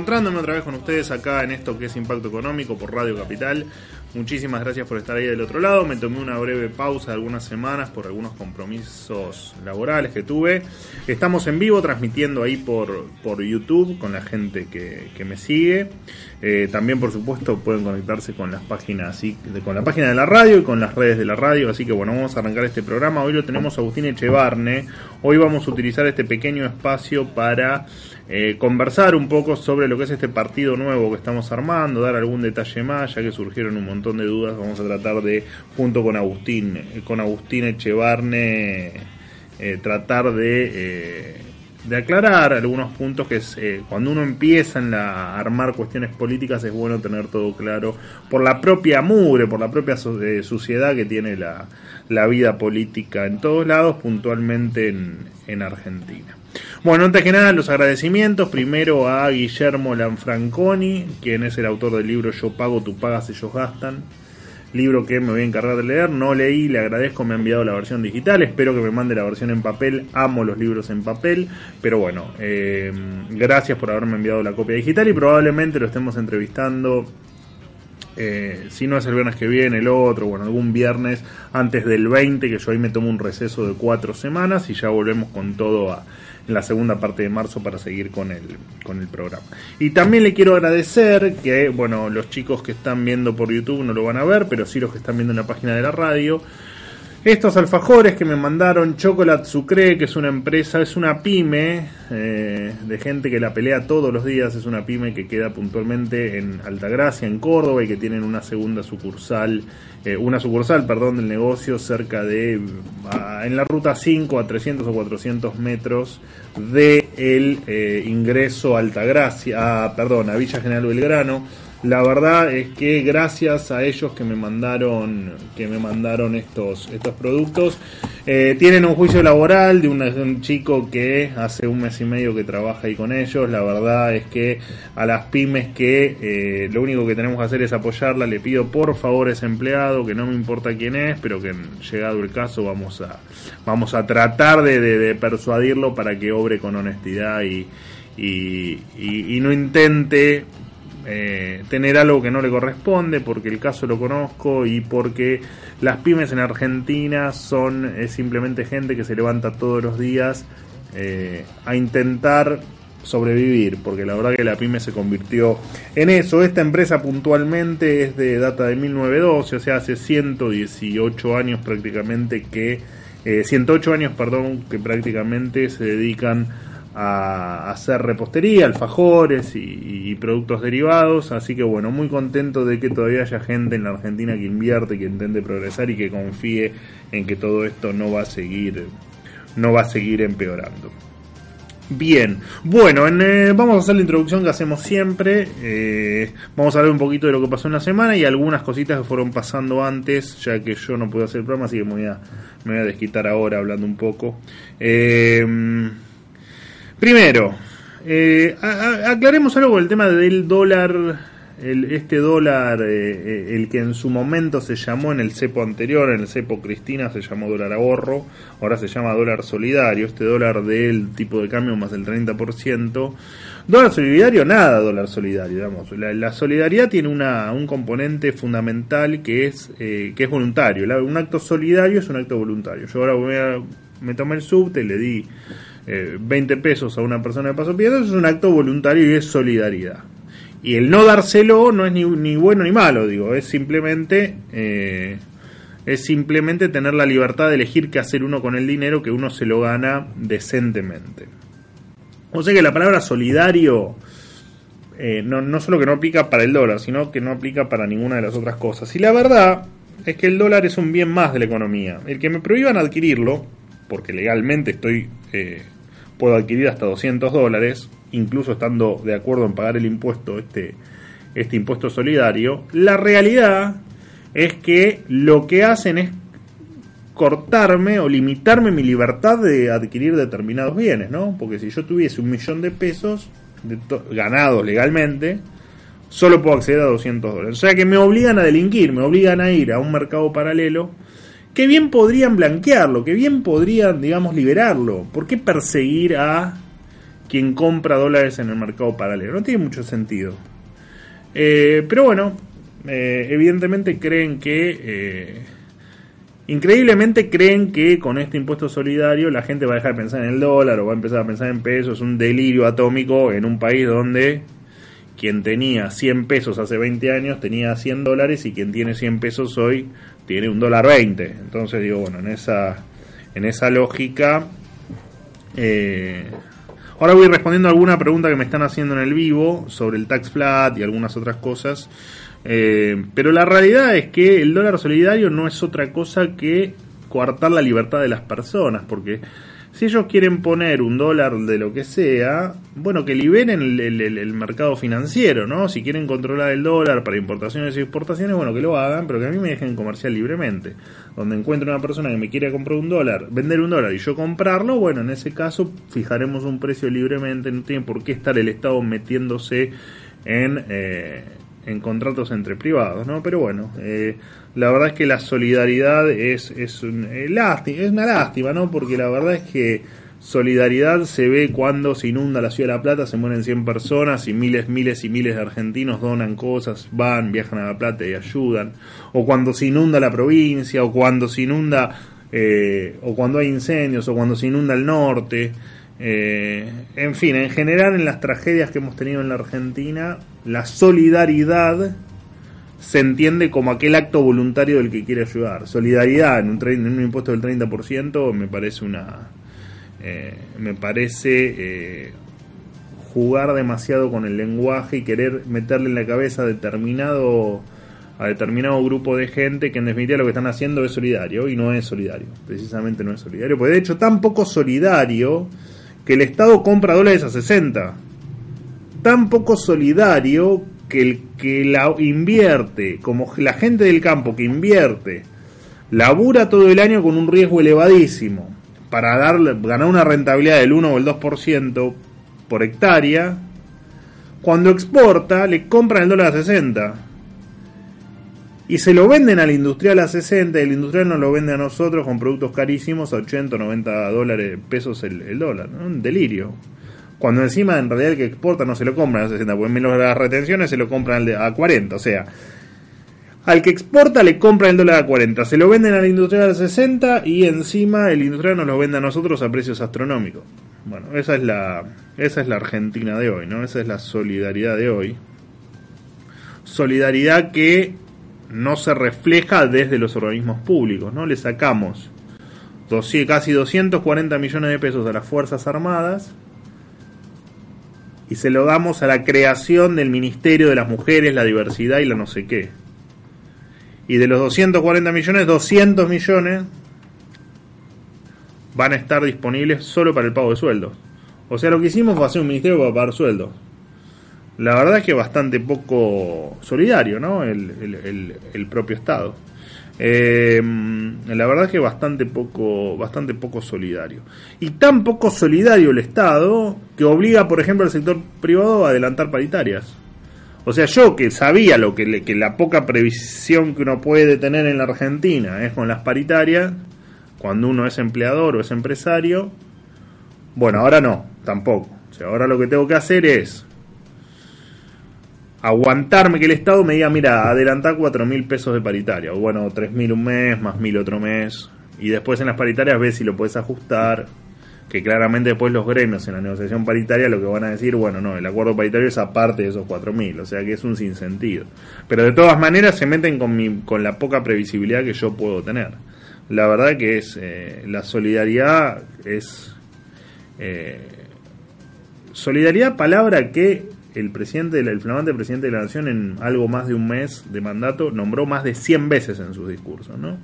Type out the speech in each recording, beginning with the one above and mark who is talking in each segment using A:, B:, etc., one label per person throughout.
A: vez, reencontrándome otra vez con ustedes acá en esto que es Impacto Económico por Radio Capital. Muchísimas gracias por estar ahí del otro lado. Me tomé una breve pausa de algunas semanas por algunos compromisos laborales que tuve. Estamos en vivo transmitiendo ahí por, por YouTube con la gente que, que me sigue. Eh, también, por supuesto, pueden conectarse con las páginas, con la página de la radio y con las redes de la radio. Así que bueno, vamos a arrancar este programa. Hoy lo tenemos Agustín Echevarne. Hoy vamos a utilizar este pequeño espacio para eh, conversar un poco sobre lo que es este partido nuevo que estamos armando, dar algún detalle más, ya que surgieron un montón de dudas. Vamos a tratar de, junto con Agustín, eh, con Agustín Echevarne, eh, tratar de, eh, de aclarar algunos puntos que es, eh, cuando uno empieza en la, a armar cuestiones políticas es bueno tener todo claro por la propia mugre, por la propia suciedad que tiene la, la vida política en todos lados, puntualmente en, en Argentina. Bueno, antes que nada, los agradecimientos. Primero a Guillermo Lanfranconi, quien es el autor del libro Yo pago, tú pagas, ellos gastan. Libro que me voy a encargar de leer. No leí, le agradezco, me ha enviado la versión digital. Espero que me mande la versión en papel. Amo los libros en papel. Pero bueno, eh, gracias por haberme enviado la copia digital y probablemente lo estemos entrevistando eh, si no es el viernes que viene, el otro, bueno, algún viernes antes del 20, que yo ahí me tomo un receso de cuatro semanas y ya volvemos con todo a, en la segunda parte de marzo para seguir con el, con el programa. Y también le quiero agradecer que, bueno, los chicos que están viendo por YouTube no lo van a ver, pero sí los que están viendo en la página de la radio. Estos alfajores que me mandaron Chocolate Sucre, que es una empresa, es una pyme eh, de gente que la pelea todos los días, es una pyme que queda puntualmente en Altagracia, en Córdoba, y que tienen una segunda sucursal, eh, una sucursal, perdón, del negocio cerca de, en la ruta 5 a 300 o 400 metros de el eh, ingreso a Altagracia, a, perdón, a Villa General Belgrano. La verdad es que gracias a ellos que me mandaron, que me mandaron estos, estos productos, eh, tienen un juicio laboral de, un chico que hace un mes y medio que trabaja ahí con ellos. La verdad es que a las pymes que eh, lo único que tenemos que hacer es apoyarla, le pido por favor ese empleado, que no me importa quién es, pero que llegado el caso vamos a, vamos a tratar de, de- persuadirlo para que obre con honestidad y- y no intente eh, tener algo que no le corresponde porque el caso lo conozco y porque las pymes en Argentina son es simplemente gente que se levanta todos los días eh, a intentar sobrevivir porque la verdad que la pyme se convirtió en eso. Esta empresa puntualmente es de data de 1912 o sea hace 118 años prácticamente que eh, 108 años perdón que prácticamente se dedican a hacer repostería, alfajores y, productos derivados, así que bueno, muy contento de que todavía haya gente en la Argentina que invierte, que intente progresar y que confíe en que todo esto no va a seguir, no va a seguir empeorando. Bien, bueno, en, eh, vamos a hacer la introducción que hacemos siempre. eh, vamos a hablar un poquito de lo que pasó en la semana y algunas cositas que fueron pasando antes, ya que yo no pude hacer el programa, así que me voy a, me voy a desquitar ahora hablando un poco. Eh, primero, eh, aclaremos algo con el tema del dólar el, este dólar, eh, eh, el que en su momento se llamó en el cepo anterior, en el cepo Cristina, se llamó dólar ahorro, ahora se llama dólar solidario, este dólar del tipo de cambio más del 30%. Dólar solidario, nada dólar solidario, digamos. La, la solidaridad tiene una, un componente fundamental que es, eh, que es voluntario. Un acto solidario es un acto voluntario. Yo ahora voy a- me tomé el subte, le di eh, 20 pesos a una persona de paso pidiendo, es un acto voluntario y es solidaridad. Y el no dárselo no es ni, ni bueno ni malo, digo, es simplemente eh, es simplemente tener la libertad de elegir qué hacer uno con el dinero que uno se lo gana decentemente. O sea que la palabra solidario eh, no, no solo que no aplica para el dólar, sino que no aplica para ninguna de las otras cosas. Y la verdad es que el dólar es un bien más de la economía. El que me prohíban adquirirlo, porque legalmente estoy eh, puedo adquirir hasta 200 dólares, incluso estando de acuerdo en pagar el impuesto, este, este impuesto solidario, la realidad es que lo que hacen es cortarme o limitarme mi libertad de adquirir determinados bienes, ¿no? Porque si yo tuviese un millón de pesos de ganados legalmente, solo puedo acceder a 200 dólares. O sea que me obligan a delinquir, me obligan a ir a un mercado paralelo, que bien podrían blanquearlo, que bien podrían, digamos, liberarlo. ¿Por qué perseguir a quien compra dólares en el mercado paralelo? No tiene mucho sentido. Eh, pero bueno, eh, evidentemente creen que... Eh, increíblemente creen que con este impuesto solidario la gente va a dejar de pensar en el dólar o va a empezar a pensar en pesos. Es un delirio atómico en un país donde quien tenía 100 pesos hace 20 años tenía 100 dólares y quien tiene 100 pesos hoy tiene un dólar 20. Entonces digo, bueno, en esa, en esa lógica... Eh, ahora voy respondiendo a alguna pregunta que me están haciendo en el vivo sobre el tax flat y algunas otras cosas. Eh, pero la realidad es que el dólar solidario no es otra cosa que coartar la libertad de las personas, porque si ellos quieren poner un dólar de lo que sea, bueno, que liberen el, mercado financiero, ¿no? Si quieren controlar el dólar para importaciones y exportaciones, bueno, que lo hagan, pero que a mí me dejen comerciar libremente. Donde encuentre una persona que me quiera comprar un dólar, vender un dólar y yo comprarlo, bueno, en ese caso fijaremos un precio libremente, no tiene por qué estar el Estado metiéndose en... Eh, en contratos entre privados, ¿no? Pero bueno, eh, la verdad es que la solidaridad es, es, un, eh, lástima, una lástima, ¿no? Porque la verdad es que solidaridad se ve cuando se inunda la ciudad de La Plata, se mueren 100 personas y miles, miles y miles de argentinos donan cosas, van, viajan a La Plata y ayudan, o cuando se inunda la provincia, o cuando se inunda, eh, o cuando hay incendios, o cuando se inunda el norte. Eh, en fin, en general en las tragedias que hemos tenido en la Argentina, la solidaridad se entiende como aquel acto voluntario del que quiere ayudar. Solidaridad en un, en un impuesto del 30% me parece una... Eh, me parece eh, jugar demasiado con el lenguaje y querer meterle en la cabeza a determinado a determinado grupo de gente que en definitiva lo que están haciendo es solidario y no es solidario, precisamente no es solidario, porque de hecho tan poco solidario que el Estado compra dólares a 60. Tan poco solidario que el que la invierte, como la gente del campo que invierte, labura todo el año con un riesgo elevadísimo para darle, ganar una rentabilidad del 1 o el 2% por hectárea, cuando exporta le compran el dólar a 60 y se lo venden al industrial a 60 y el industrial nos lo vende a nosotros con productos carísimos a 80 o 90 dólares, pesos el, dólar. Un delirio. Cuando encima en realidad el que exporta no se lo compran a 60, porque menos las retenciones se lo compran a 40. O sea, al que exporta le compran el dólar a 40, se lo venden al industrial a 60 y encima el industrial nos lo vende a nosotros a precios astronómicos. Bueno, esa es la, esa es la Argentina de hoy, ¿no? Esa es la solidaridad de hoy. Solidaridad que no se refleja desde los organismos públicos, ¿no? Le sacamos casi 240 millones de pesos a las Fuerzas Armadas y se lo damos a la creación del Ministerio de las Mujeres, la Diversidad y la no sé qué. Y de los 240 millones, 200 millones van a estar disponibles solo para el pago de sueldos. O sea, lo que hicimos fue hacer un ministerio para pagar sueldos la verdad es que bastante poco solidario, ¿no? El, propio Estado. Eh, la verdad que bastante poco, bastante poco solidario. Y tan poco solidario el Estado que obliga, por ejemplo, al sector privado a adelantar paritarias. O sea, yo que sabía lo que, que la poca previsión que uno puede tener en la Argentina es con las paritarias, cuando uno es empleador o es empresario, bueno, ahora no, tampoco. O sea, ahora lo que tengo que hacer es aguantarme que el Estado me diga, mira, adelantar cuatro mil pesos de paritaria, o bueno, tres mil un mes, más mil otro mes, y después en las paritarias ves si lo puedes ajustar. que claramente después los gremios en la negociación paritaria lo que van a decir, bueno, no, el acuerdo paritario es aparte de esos 4.000, o sea que es un sinsentido. Pero de todas maneras se meten con, mi, con la poca previsibilidad que yo puedo tener. La verdad que es, eh, la solidaridad es... Eh, solidaridad, palabra que el presidente, el flamante presidente de la nación en algo más de un mes de mandato nombró más de 100 veces en sus discursos, ¿no?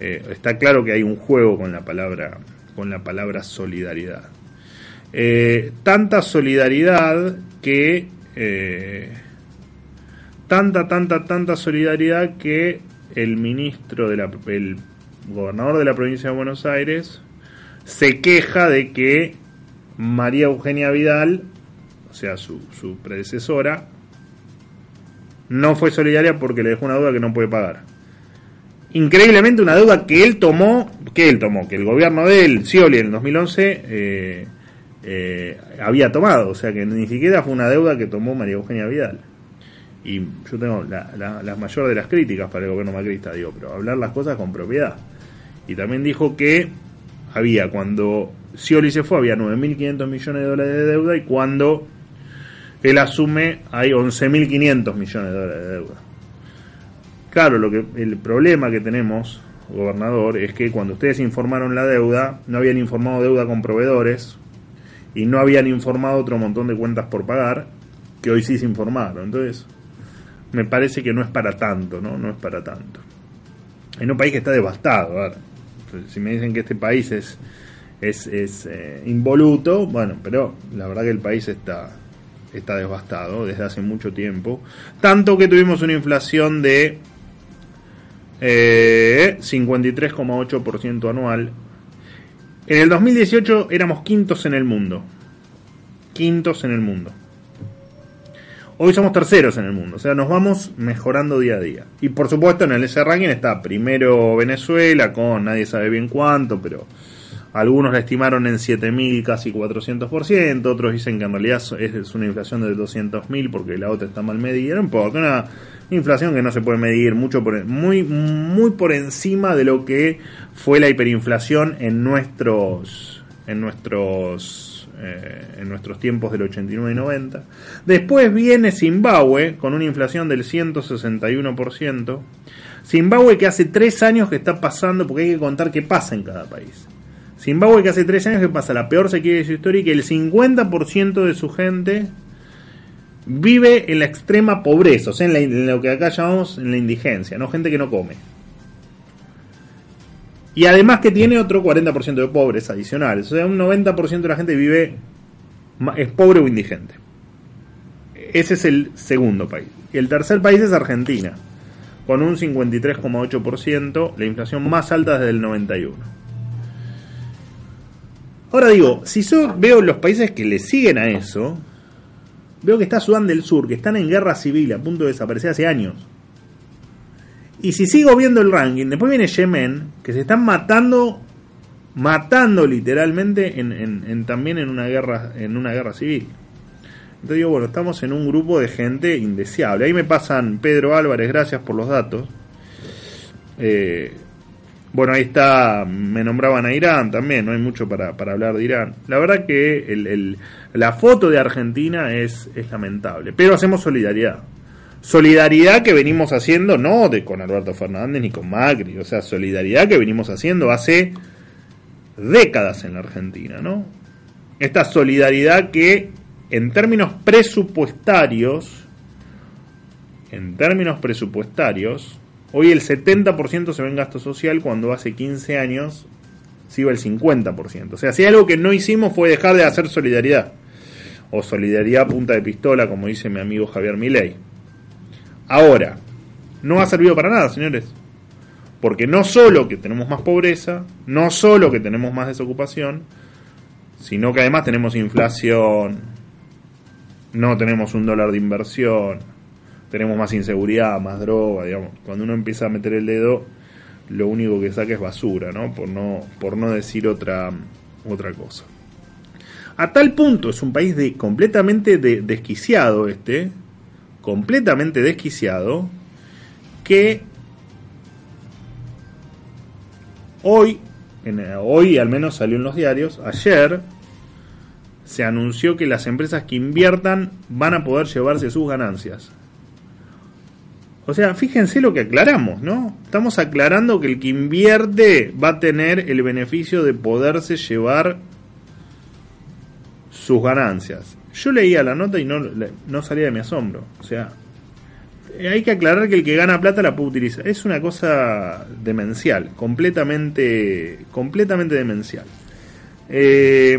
A: Eh, está claro que hay un juego con la palabra con la palabra solidaridad. Eh, tanta solidaridad que eh, tanta tanta tanta solidaridad que el ministro de la el gobernador de la provincia de Buenos Aires se queja de que María Eugenia Vidal, o sea, su, su predecesora, no fue solidaria porque le dejó una duda que no puede pagar increíblemente una deuda que él tomó, que él tomó, que el gobierno de él, Scioli, en el 2011 eh, eh, había tomado, o sea que ni siquiera fue una deuda que tomó María Eugenia Vidal. Y yo tengo la, la, mayor de las críticas para el gobierno macrista, digo, pero hablar las cosas con propiedad. Y también dijo que había, cuando Scioli se fue, había 9.500 millones de dólares de deuda y cuando él asume hay 11.500 millones de dólares de deuda. Claro, lo que el problema que tenemos, gobernador, es que cuando ustedes informaron la deuda, no habían informado deuda con proveedores y no habían informado otro montón de cuentas por pagar que hoy sí se informaron. Entonces, me parece que no es para tanto, ¿no? No es para tanto. En un país que está devastado, a ver, si me dicen que este país es es, es eh, involuto, bueno, pero la verdad que el país está está devastado desde hace mucho tiempo, tanto que tuvimos una inflación de eh, 53,8% anual. En el 2018 éramos quintos en el mundo. Quintos en el mundo. Hoy somos terceros en el mundo, o sea, nos vamos mejorando día a día. Y por supuesto en el S ranking está primero Venezuela con nadie sabe bien cuánto, pero algunos la estimaron en 7.000, casi 400%, otros dicen que en realidad es una inflación de 200.000 porque la otra está mal medida, un poco, una inflación que no se puede medir mucho por, muy muy por encima de lo que fue la hiperinflación en nuestros en nuestros eh, en nuestros tiempos del 89 y 90. Después viene Zimbabue con una inflación del 161%. Zimbabue que hace tres años que está pasando, porque hay que contar qué pasa en cada país. Zimbabue que hace tres años que pasa la peor sequía de su historia y que el 50% de su gente vive en la extrema pobreza, o sea, en, lo que acá llamamos en la indigencia, ¿no? Gente que no come. Y además que tiene otro 40% de pobres adicionales, o sea, un 90% de la gente vive, es pobre o indigente. Ese es el segundo país. Y el tercer país es Argentina, con un 53,8%, la inflación más alta desde el 91. Ahora digo, si yo veo los países que le siguen a eso, Veo que está Sudán del Sur, que están en guerra civil, a punto de desaparecer hace años. Y si sigo viendo el ranking, después viene Yemen, que se están matando, matando literalmente en, también en una guerra, en una guerra civil. Entonces digo, bueno, estamos en un grupo de gente indeseable. Ahí me pasan Pedro Álvarez, gracias por los datos. Eh, bueno, ahí está, me nombraban a Irán también, no hay mucho para, hablar de Irán. La verdad que el, la foto de Argentina es, es lamentable, pero hacemos solidaridad. Solidaridad que venimos haciendo no de con Alberto Fernández ni con Macri, o sea, solidaridad que venimos haciendo hace décadas en la Argentina, ¿no? Esta solidaridad que en términos presupuestarios, en términos presupuestarios, Hoy el 70% se ve en gasto social cuando hace 15 años se iba el 50%. O sea, si algo que no hicimos fue dejar de hacer solidaridad. O solidaridad punta de pistola, como dice mi amigo Javier Milei. Ahora, no ha servido para nada, señores. Porque no solo que tenemos más pobreza, no solo que tenemos más desocupación, sino que además tenemos inflación, no tenemos un dólar de inversión, tenemos más inseguridad, más droga, digamos. Cuando uno empieza a meter el dedo, lo único que saca es basura, ¿no? Por no, por no decir otra, otra cosa. A tal punto es un país de, completamente desquiciado este, completamente desquiciado, que hoy hoy al menos salió en los diarios, ayer se anunció que las empresas que inviertan van a poder llevarse sus ganancias. O sea, fíjense lo que aclaramos, ¿no? Estamos aclarando que el que invierte va a tener el beneficio de poderse llevar sus ganancias. Yo leía la nota y no, no salía de mi asombro. O sea, hay que aclarar que el que gana plata la puede utilizar. Es una cosa demencial, completamente, completamente demencial. Eh,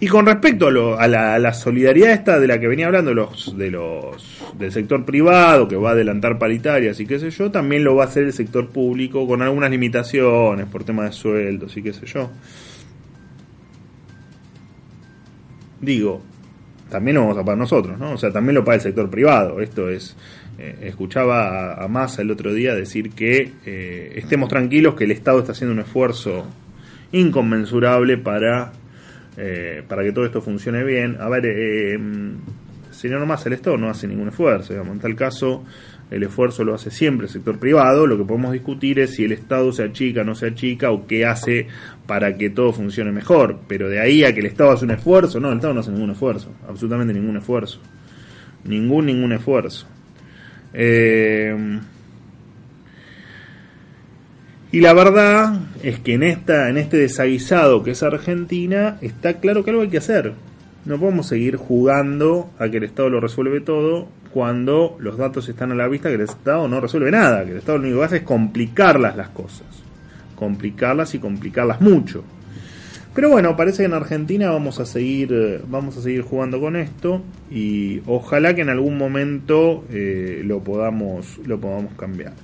A: y con respecto a, la, solidaridad esta de la que venía hablando los, de los del sector privado, que va a adelantar paritarias y qué sé yo, también lo va a hacer el sector público con algunas limitaciones por tema de sueldos y qué sé yo. Digo, también lo vamos a pagar nosotros, ¿no? O sea, también lo paga el sector privado. Esto es, eh, escuchaba a, Massa el otro día decir que eh, estemos tranquilos que el Estado está haciendo un esfuerzo inconmensurable para eh, para que todo esto funcione bien. A ver, eh, señor más el Estado no hace ningún esfuerzo, digamos. En tal caso, el esfuerzo lo hace siempre el sector privado. Lo que podemos discutir es si el Estado se achica, no se achica o qué hace para que todo funcione mejor. Pero de ahí a que el Estado hace un esfuerzo, no, el Estado no hace ningún esfuerzo, absolutamente ningún esfuerzo. Ningún, ningún esfuerzo. Eh, y la verdad es que en, esta, en este desaguisado que es Argentina, está claro que algo hay que hacer. No podemos seguir jugando a que el Estado lo resuelve todo cuando los datos están a la vista que el Estado no resuelve nada, que el Estado lo único que hace es complicarlas las cosas. Complicarlas y complicarlas mucho. Pero bueno, parece que en Argentina vamos a seguir, vamos a seguir jugando con esto y ojalá que en algún momento eh, lo podamos, lo podamos cambiar.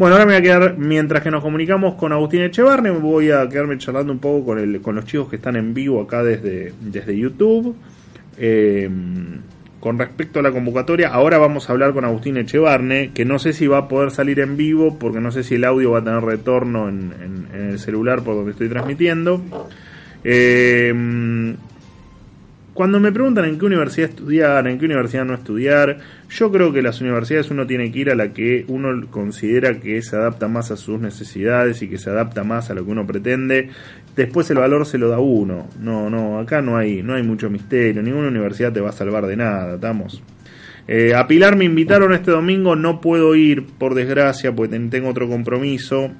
A: Bueno, ahora me voy a quedar, mientras que nos comunicamos con Agustín Echevarne, voy a quedarme charlando un poco con, el, con los chicos que están en vivo acá desde, desde YouTube. Eh, con respecto a la convocatoria, ahora vamos a hablar con Agustín Echevarne, que no sé si va a poder salir en vivo, porque no sé si el audio va a tener retorno en, el celular por donde estoy transmitiendo. Eh, cuando me preguntan en qué universidad estudiar, en qué universidad no estudiar, yo creo que las universidades uno tiene que ir a la que uno considera que se adapta más a sus necesidades y que se adapta más a lo que uno pretende. Después el valor se lo da uno. No, no, acá no hay, no hay mucho misterio. Ninguna universidad te va a salvar de nada, estamos. Eh, a Pilar me invitaron este domingo, no puedo ir por desgracia porque tengo otro compromiso.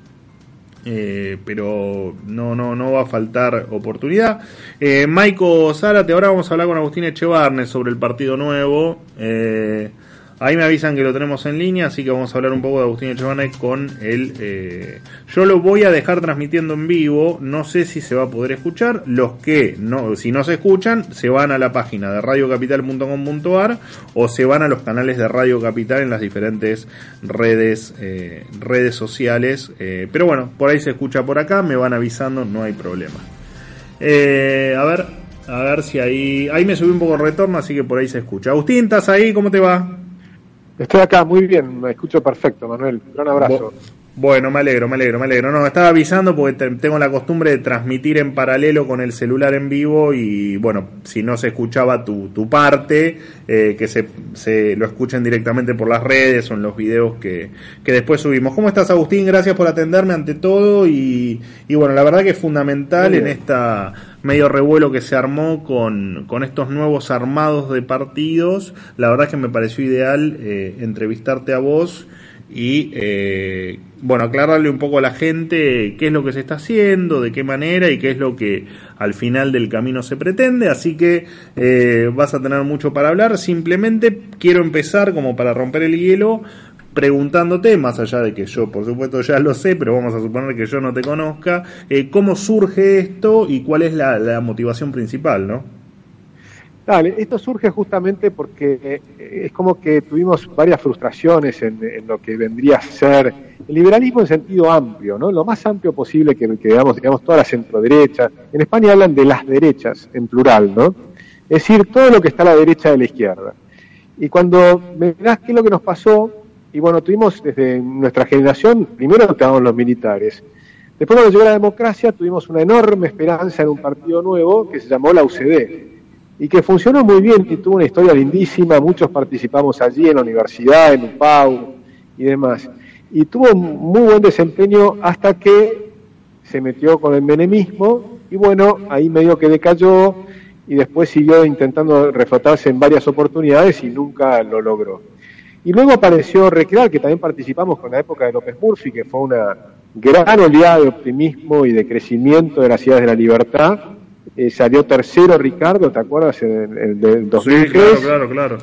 A: Eh, pero no, no, no va a faltar oportunidad. Eh, Maiko Zárate, ahora vamos a hablar con Agustín Echevarne sobre el partido nuevo. Eh, Ahí me avisan que lo tenemos en línea, así que vamos a hablar un poco de Agustín Echevarne con él. Eh, yo lo voy a dejar transmitiendo en vivo, no sé si se va a poder escuchar. Los que no, si no se escuchan, se van a la página de radiocapital.com.ar o se van a los canales de Radio Capital en las diferentes redes, eh, redes sociales. Eh, pero bueno, por ahí se escucha por acá, me van avisando, no hay problema. a ver, a ver si ahí. Ahí me subí un poco el retorno, así que por ahí se escucha. Agustín, ¿estás ahí? ¿Cómo te va?
B: Estoy acá, muy bien, me escucho perfecto, Manuel. Un abrazo.
A: Bueno, me alegro, me alegro, me alegro. No, estaba avisando porque tengo la costumbre de transmitir en paralelo con el celular en vivo y bueno, si no se escuchaba tu, tu parte, eh, que se, se, lo escuchen directamente por las redes o en los videos que, que después subimos. ¿Cómo estás, Agustín? Gracias por atenderme ante todo y, y bueno, la verdad que es fundamental en esta medio revuelo que se armó con, con estos nuevos armados de partidos. La verdad es que me pareció ideal eh, entrevistarte a vos y eh, bueno, aclararle un poco a la gente qué es lo que se está haciendo, de qué manera y qué es lo que al final del camino se pretende. Así que eh, vas a tener mucho para hablar. Simplemente quiero empezar como para romper el hielo preguntándote, más allá de que yo por supuesto ya lo sé, pero vamos a suponer que yo no te conozca, eh, cómo surge esto y cuál es la, motivación principal, ¿no?
B: Dale, esto surge justamente porque eh, es como que tuvimos varias frustraciones en, lo que vendría a ser el liberalismo en sentido amplio, ¿no? Lo más amplio posible que, que digamos, toda la centroderecha. En España hablan de las derechas en plural, ¿no? Es decir, todo lo que está a la derecha de la izquierda. Y cuando me qué es lo que nos pasó, y bueno, tuvimos desde nuestra generación, primero estábamos los militares. Después cuando llegó la democracia tuvimos una enorme esperanza en un partido nuevo que se llamó la UCD y que funcionó muy bien y tuvo una historia lindísima, muchos participamos allí en la universidad, en UPAU y demás. Y tuvo muy buen desempeño hasta que se metió con el menemismo y bueno, ahí medio que decayó y después siguió intentando reflotarse en varias oportunidades y nunca lo logró. Y luego apareció Recrear, que también participamos con la época de López Murphy, que fue una gran oleada de optimismo y de crecimiento de las ciudades de la libertad. Eh, salió tercero Ricardo, ¿te acuerdas? En el del 2003.
A: claro, claro, claro.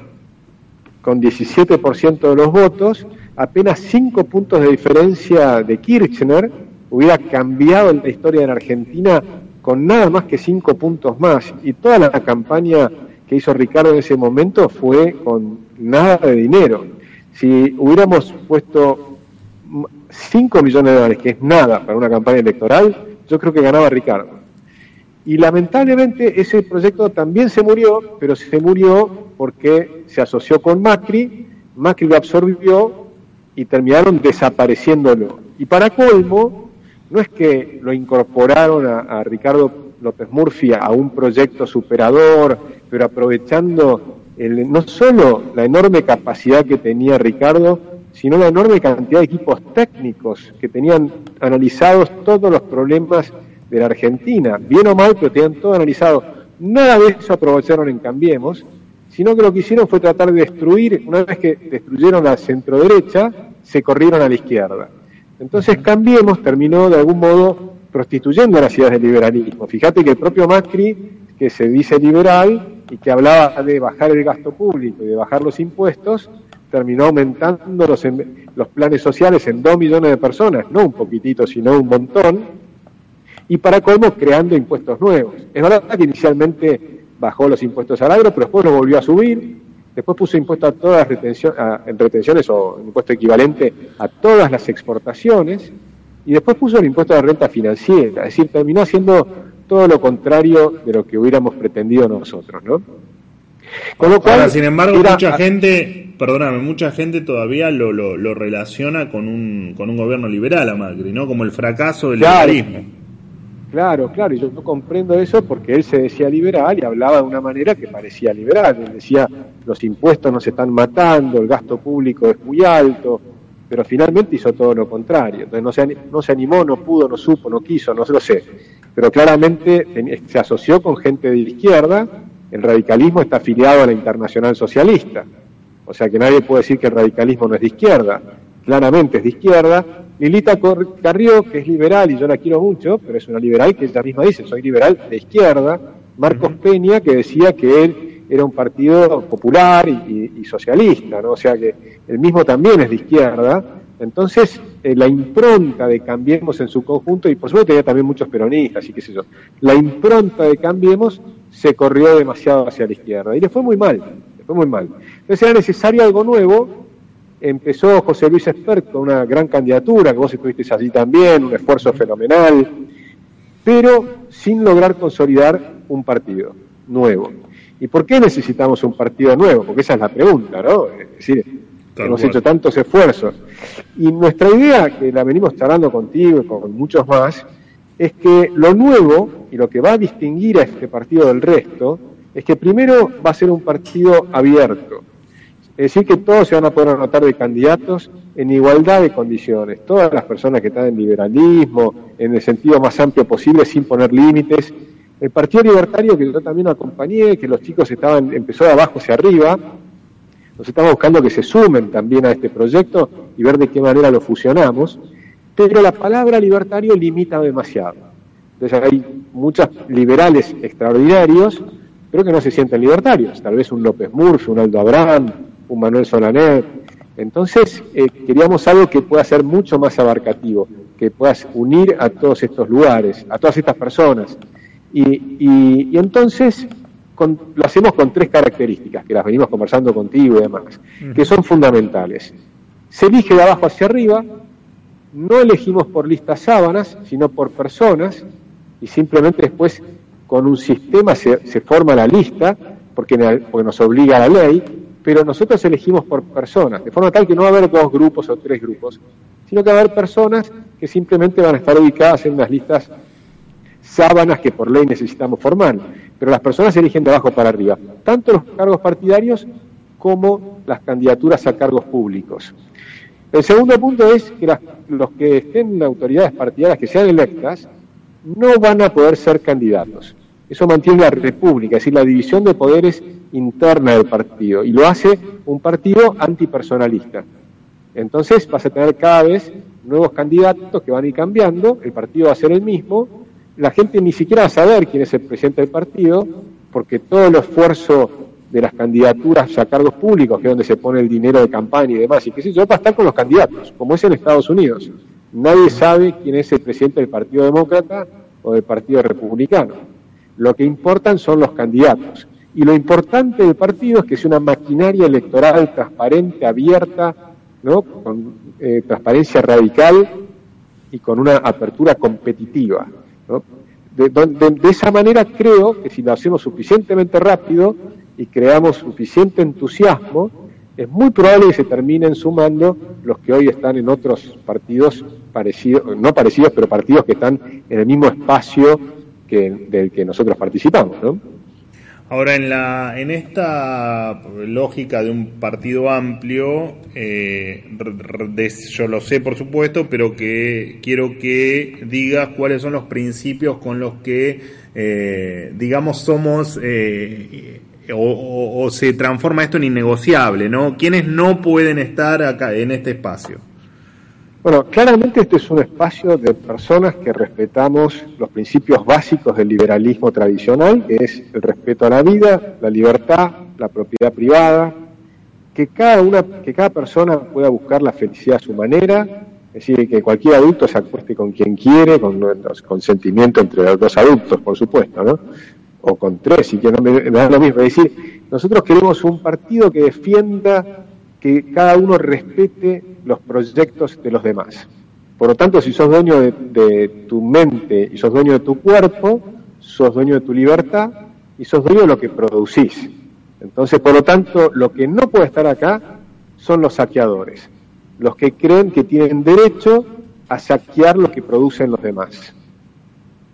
B: Con 17% de los votos, apenas 5 puntos de diferencia de Kirchner, hubiera cambiado la historia de la Argentina con nada más que 5 puntos más. Y toda la campaña que hizo Ricardo en ese momento fue con nada de dinero. Si hubiéramos puesto 5 millones de dólares, que es nada para una campaña electoral, yo creo que ganaba Ricardo. Y lamentablemente ese proyecto también se murió, pero se murió porque se asoció con Macri, Macri lo absorbió y terminaron desapareciéndolo. Y para colmo, no es que lo incorporaron a, a Ricardo López Murphy a un proyecto superador, pero aprovechando el, no solo la enorme capacidad que tenía Ricardo, sino la enorme cantidad de equipos técnicos que tenían analizados todos los problemas de la Argentina, bien o mal, pero tenían todo analizado. Nada de eso aprovecharon en Cambiemos, sino que lo que hicieron fue tratar de destruir, una vez que destruyeron la centroderecha, se corrieron a la izquierda. Entonces Cambiemos terminó de algún modo prostituyendo a las ideas del liberalismo. Fíjate que el propio Macri, que se dice liberal y que hablaba de bajar el gasto público y de bajar los impuestos, terminó aumentando los, los planes sociales en dos millones de personas, no un poquitito, sino un montón, y para colmo creando impuestos nuevos. Es verdad que inicialmente bajó los impuestos al agro, pero después lo volvió a subir, después puso impuesto a todas las retenciones, en retenciones o impuesto equivalente a todas las exportaciones, y después puso el impuesto de renta financiera, es decir, terminó haciendo todo lo contrario de lo que hubiéramos pretendido nosotros, ¿no?
A: Con lo cual, Ahora, sin embargo, mucha gente, perdóname, mucha gente todavía lo, lo, lo, relaciona con un, con un gobierno liberal a Macri, ¿no? Como el fracaso del
B: claro,
A: liberalismo.
B: Claro, claro, y yo no comprendo eso porque él se decía liberal y hablaba de una manera que parecía liberal. Él decía, los impuestos nos están matando, el gasto público es muy alto, pero finalmente hizo todo lo contrario. Entonces no se, no se animó, no pudo, no supo, no quiso, no se lo sé. Pero claramente se asoció con gente de izquierda, el radicalismo está afiliado a la Internacional Socialista. O sea que nadie puede decir que el radicalismo no es de izquierda. Claramente es de izquierda. Lilita Carrió, que es liberal y yo la quiero mucho, pero es una liberal que ella misma dice, soy liberal de izquierda. Marcos Peña, que decía que él era un partido popular y, socialista, ¿no? O sea que él mismo también es de izquierda. Entonces, eh, la impronta de Cambiemos en su conjunto, y por supuesto tenía también muchos peronistas y qué sé yo, la impronta de Cambiemos se corrió demasiado hacia la izquierda y le fue muy mal, le fue muy mal. Entonces era necesario algo nuevo, empezó José Luis Espert con una gran candidatura, que vos estuviste allí también, un esfuerzo fenomenal, pero sin lograr consolidar un partido nuevo. ¿Y por qué necesitamos un partido nuevo? Porque esa es la pregunta, ¿no? Es decir, Tal hemos cual. hecho tantos esfuerzos. Y nuestra idea, que la venimos charlando contigo y con muchos más, es que lo nuevo y lo que va a distinguir a este partido del resto es que primero va a ser un partido abierto. Es decir, que todos se van a poder anotar de candidatos en igualdad de condiciones. Todas las personas que están en liberalismo, en el sentido más amplio posible, sin poner límites. El Partido Libertario, que yo también acompañé, que los chicos estaban, empezó de abajo hacia arriba, nos estamos buscando que se sumen también a este proyecto y ver de qué manera lo fusionamos, pero la palabra libertario limita demasiado. Entonces hay muchos liberales extraordinarios, pero que no se sienten libertarios. Tal vez un López Murphy, un Aldo Abraham, un Manuel Solaner. Entonces eh, queríamos algo que pueda ser mucho más abarcativo, que pueda unir a todos estos lugares, a todas estas personas. Y, y, y entonces con, lo hacemos con tres características, que las venimos conversando contigo y demás, que son fundamentales. Se elige de abajo hacia arriba, no elegimos por listas sábanas, sino por personas, y simplemente después con un sistema se, se forma la lista, porque, porque nos obliga a la ley, pero nosotros elegimos por personas, de forma tal que no va a haber dos grupos o tres grupos, sino que va a haber personas que simplemente van a estar ubicadas en unas listas sábanas que por ley necesitamos formar pero las personas se eligen de abajo para arriba, tanto los cargos partidarios como las candidaturas a cargos públicos. El segundo punto es que las, los que estén en autoridades partidarias que sean electas no van a poder ser candidatos. Eso mantiene la república, es decir, la división de poderes interna del partido, y lo hace un partido antipersonalista. Entonces vas a tener cada vez nuevos candidatos que van a ir cambiando, el partido va a ser el mismo, la gente ni siquiera va a saber quién es el presidente del partido, porque todo el esfuerzo de las candidaturas a cargos públicos, que es donde se pone el dinero de campaña y demás, y que sé yo, va a estar con los candidatos, como es en Estados Unidos. Nadie sabe quién es el presidente del Partido Demócrata o del Partido Republicano. Lo que importan son los candidatos. Y lo importante del partido es que sea una maquinaria electoral transparente, abierta, con eh, transparencia radical y con una apertura competitiva. De, de, esa manera creo que si lo hacemos suficientemente rápido y creamos suficiente entusiasmo, es muy probable que se terminen sumando los que hoy están en otros partidos parecidos, no parecidos, pero partidos que están en el mismo espacio que, del que nosotros participamos, ¿no?
A: Ahora, en, la, en esta lógica de un partido amplio, eh, yo lo sé por supuesto, pero que quiero que digas cuáles son los principios con los que, eh, digamos, somos eh, o, se transforma esto en innegociable, ¿no? ¿Quiénes no pueden estar acá en este espacio?
B: Bueno, claramente este es un espacio de personas que respetamos los principios básicos del liberalismo tradicional, que es el respeto a la vida, la libertad, la propiedad privada, que cada una, que cada persona pueda buscar la felicidad a su manera, es decir, que cualquier adulto se acueste con quien quiere, con consentimiento entre los dos adultos, por supuesto, ¿no? o con tres, y que no me, da lo mismo. Es decir, nosotros queremos un partido que defienda que cada uno respete los proyectos de los demás. Por lo tanto, si sos dueño de, tu mente y sos dueño de tu cuerpo, sos dueño de tu libertad y sos dueño de lo que producís. Entonces, por lo tanto, lo que no puede estar acá son los saqueadores, los que creen que tienen derecho a saquear lo que producen los demás.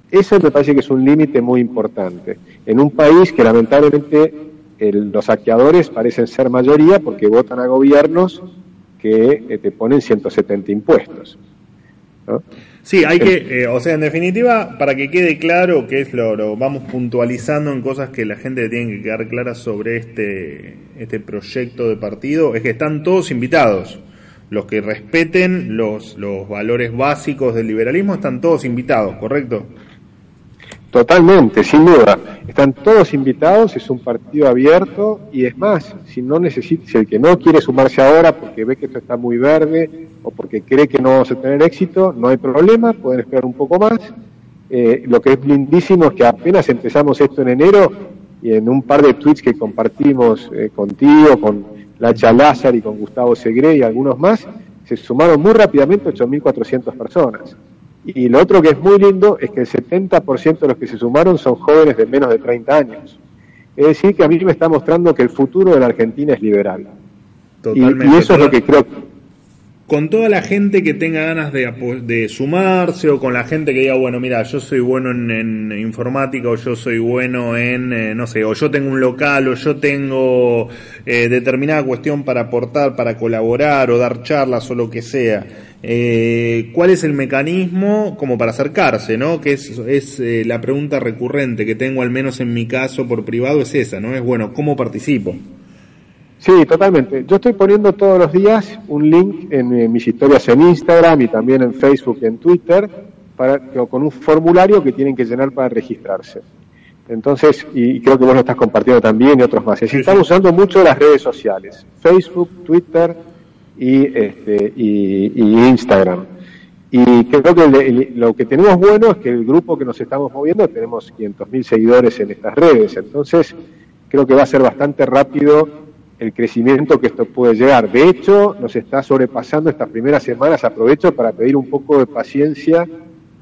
B: Eso me parece que es un límite muy importante. En un país que lamentablemente los saqueadores parecen ser mayoría porque votan a gobiernos que eh, te ponen 170 impuestos.
A: Sí, hay que, eh, o sea, en definitiva, para que quede claro que es lo, lo, vamos puntualizando en cosas que la gente tiene que quedar clara sobre este, este proyecto de partido, es que están todos invitados. Los que respeten los, los valores básicos del liberalismo están todos invitados, ¿correcto?
B: Totalmente, sin duda. Están todos invitados, es un partido abierto y es más, si no necesita, si el que no quiere sumarse ahora porque ve que esto está muy verde o porque cree que no vamos a tener éxito, no hay problema, pueden esperar un poco más. Eh, lo que es lindísimo es que apenas empezamos esto en enero y en un par de tweets que compartimos eh, contigo, con Lacha Lázaro y con Gustavo Segre y algunos más, se sumaron muy rápidamente 8.400 personas. Y lo otro que es muy lindo es que el 70% de los que se sumaron son jóvenes de menos de 30 años. Es decir, que a mí me está mostrando que el futuro de la Argentina es liberal.
A: Totalmente.
B: Y, eso es lo que creo.
A: Con toda la gente que tenga ganas de, sumarse o con la gente que diga, bueno, mira, yo soy bueno en, informática o yo soy bueno en, eh, no sé, o yo tengo un local o yo tengo eh, determinada cuestión para aportar, para colaborar o dar charlas o lo que sea eh, ¿Cuál es el mecanismo como para acercarse, no? Que es, es eh, la pregunta recurrente que tengo, al menos en mi caso por privado, es esa, ¿no? Es bueno, ¿cómo participo?
B: Sí, totalmente. Yo estoy poniendo todos los días un link en, mis historias en Instagram y también en Facebook y en Twitter para, con un formulario que tienen que llenar para registrarse. Entonces, y creo que vos lo estás compartiendo también y otros más. estamos usando mucho las redes sociales, Facebook, Twitter, y, este, y, Instagram. Y creo que lo que tenemos bueno es que el grupo que nos estamos moviendo tenemos 500.000 seguidores en estas redes, entonces creo que va a ser bastante rápido el crecimiento que esto puede llegar. De hecho, nos está sobrepasando estas primeras semanas, aprovecho para pedir un poco de paciencia